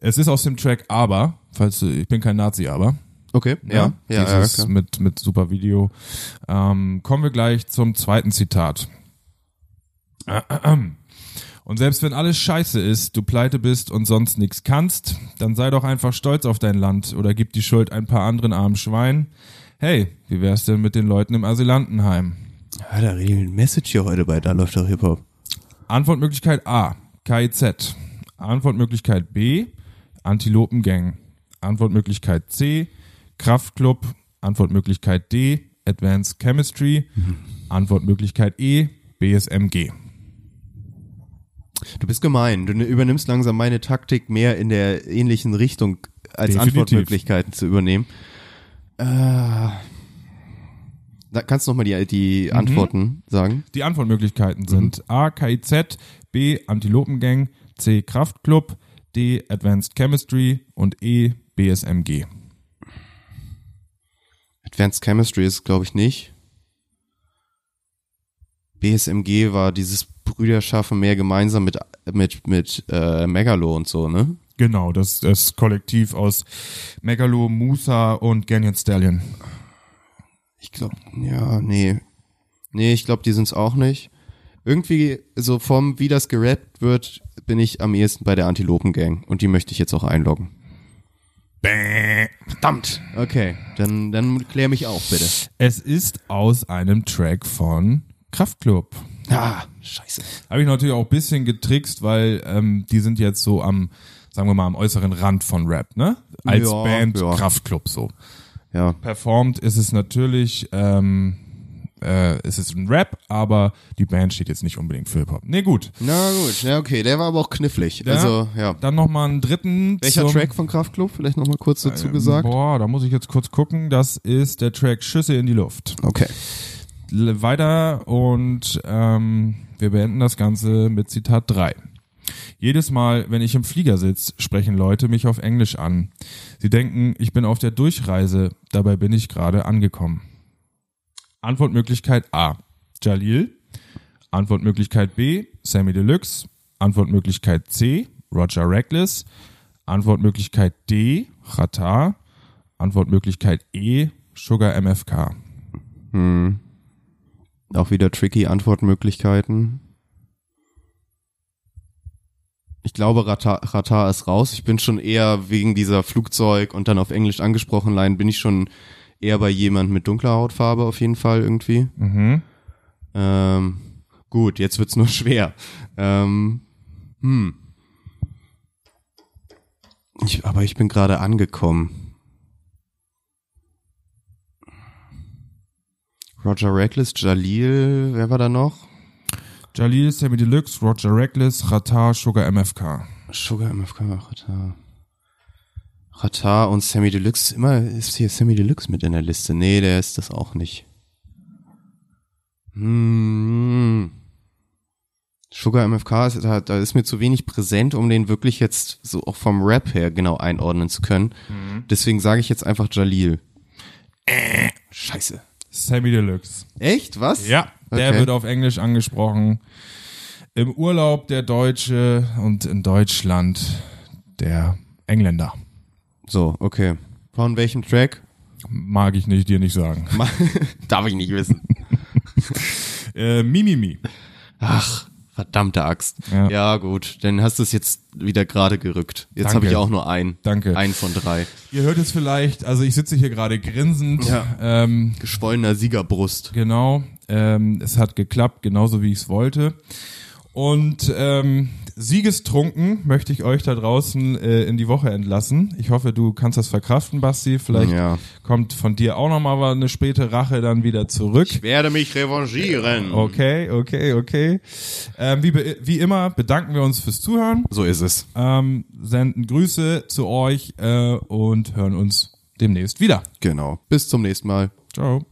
Es ist aus dem Track Aber, falls du, ich bin kein Nazi, aber. Okay, ja, ja, ja, dieses klar. mit, mit super Video. Ähm, kommen wir gleich zum zweiten Zitat. Und selbst wenn alles scheiße ist, du pleite bist und sonst nix kannst, dann sei doch einfach stolz auf dein Land oder gib die Schuld ein paar anderen armen Schweinen. Hey, wie wär's denn mit den Leuten im Asylantenheim? Ja, da regelt Message hier heute bei Da läuft doch Hip-Hop. Antwortmöglichkeit A, KIZ. Antwortmöglichkeit B, Antilopengang. Antwortmöglichkeit C, Kraftclub. Antwortmöglichkeit D, Advanced Chemistry. Antwortmöglichkeit E, BSMG. Du bist gemein. Du übernimmst langsam meine Taktik mehr in der ähnlichen Richtung als Definitiv. Antwortmöglichkeiten zu übernehmen. Äh, da kannst du noch mal die, die Antworten sagen? Die Antwortmöglichkeiten sind A, KIZ, B, Antilopengang, C, Kraftclub, D, Advanced Chemistry und E, BSMG. Advanced Chemistry ist, glaube ich, nicht. BSMG war dieses Brüderschaffen mehr gemeinsam mit, mit, mit äh, Megalo und so, ne? Genau, das das Kollektiv aus Megalo, Musa und Ganyan Stallion. Ich glaube, ja, nee. Nee, ich glaube, die sind's auch nicht. Irgendwie, so vom, wie das gerappt wird, bin ich am ehesten bei der Antilopen-Gang. Und die möchte ich jetzt auch einloggen. Bäh. Verdammt. Okay, dann, dann klär mich auf, bitte. Es ist aus einem Track von Kraftklub. Ah, scheiße. Habe ich natürlich auch ein bisschen getrickst, weil ähm, die sind jetzt so am, sagen wir mal, am äußeren Rand von Rap, ne? Als Ja, Band ja. Kraftklub so. Ja, Performt ist es natürlich, ähm, äh, es ist ein Rap, aber die Band steht jetzt nicht unbedingt für Hip-Hop. Nee, gut. na gut, ja, okay, der war aber auch knifflig. Also, ja. Dann nochmal einen dritten. Welcher zum, Track von Kraftklub? Vielleicht nochmal kurz dazu gesagt. Boah, da muss ich jetzt kurz gucken. Das ist der Track Schüsse in die Luft. Okay. Weiter und ähm, wir beenden das Ganze mit Zitat 3. Jedes Mal, wenn ich im Flieger sitze, sprechen Leute mich auf Englisch an. Sie denken, ich bin auf der Durchreise, dabei bin ich gerade angekommen. Antwortmöglichkeit A. Jalil. Antwortmöglichkeit B. Sammy Deluxe. Antwortmöglichkeit C. Roger Reckless. Antwortmöglichkeit D. Rata. Antwortmöglichkeit E. Sugar MFK. Hm. Auch wieder tricky Antwortmöglichkeiten. Ich glaube, Rata, ist raus. Ich bin schon eher wegen dieser Flugzeug und dann auf Englisch angesprochen Line, bin ich schon eher bei jemand mit dunkler Hautfarbe auf jeden Fall irgendwie. Mhm. Ähm, gut, jetzt wird's nur schwer. Ähm, hm. Ich, aber ich bin gerade angekommen. Roger Reckless, Jalil, wer war da noch? Jalil, Sammy Deluxe, Roger Reckless, Rata, Sugar MFK. Sugar MFK, Rata. Rata und Sammy Deluxe. Immer ist hier Sammy Deluxe mit in der Liste. Nee, der ist das auch nicht. Hm. Sugar MFK, ist, da, da ist mir zu wenig präsent, um den wirklich jetzt so auch vom Rap her genau einordnen zu können. Deswegen sage ich jetzt einfach Jalil. Äh, Scheiße. Sammy Deluxe. Echt? Was? Ja, der Okay. wird auf Englisch angesprochen. Im Urlaub der Deutsche und in Deutschland der Engländer. So, okay. Von welchem Track? Mag ich nicht, dir nicht sagen. Darf ich nicht wissen. Äh, Mimimi. Ach, verdammte Axt. Ja. Ja, gut, dann hast du es jetzt wieder gerade gerückt. Jetzt habe ich auch nur einen. Danke. Einen von drei. Ihr hört es vielleicht, also ich sitze hier gerade grinsend. Ja. Ähm, Geschwollener Siegerbrust. genau. Ähm, es hat geklappt, genauso wie ich es wollte. Und ähm, siegestrunken möchte ich euch da draußen äh, in die Woche entlassen. Ich hoffe, du kannst das verkraften, Basti. Vielleicht Ja. kommt von dir auch nochmal eine späte Rache dann wieder zurück. Ich werde mich revanchieren. Okay, okay, okay. Ähm, wie, wie immer bedanken wir uns fürs Zuhören, So ist es. ähm, senden Grüße zu euch äh, und hören uns demnächst wieder. Genau. Bis zum nächsten Mal. Ciao.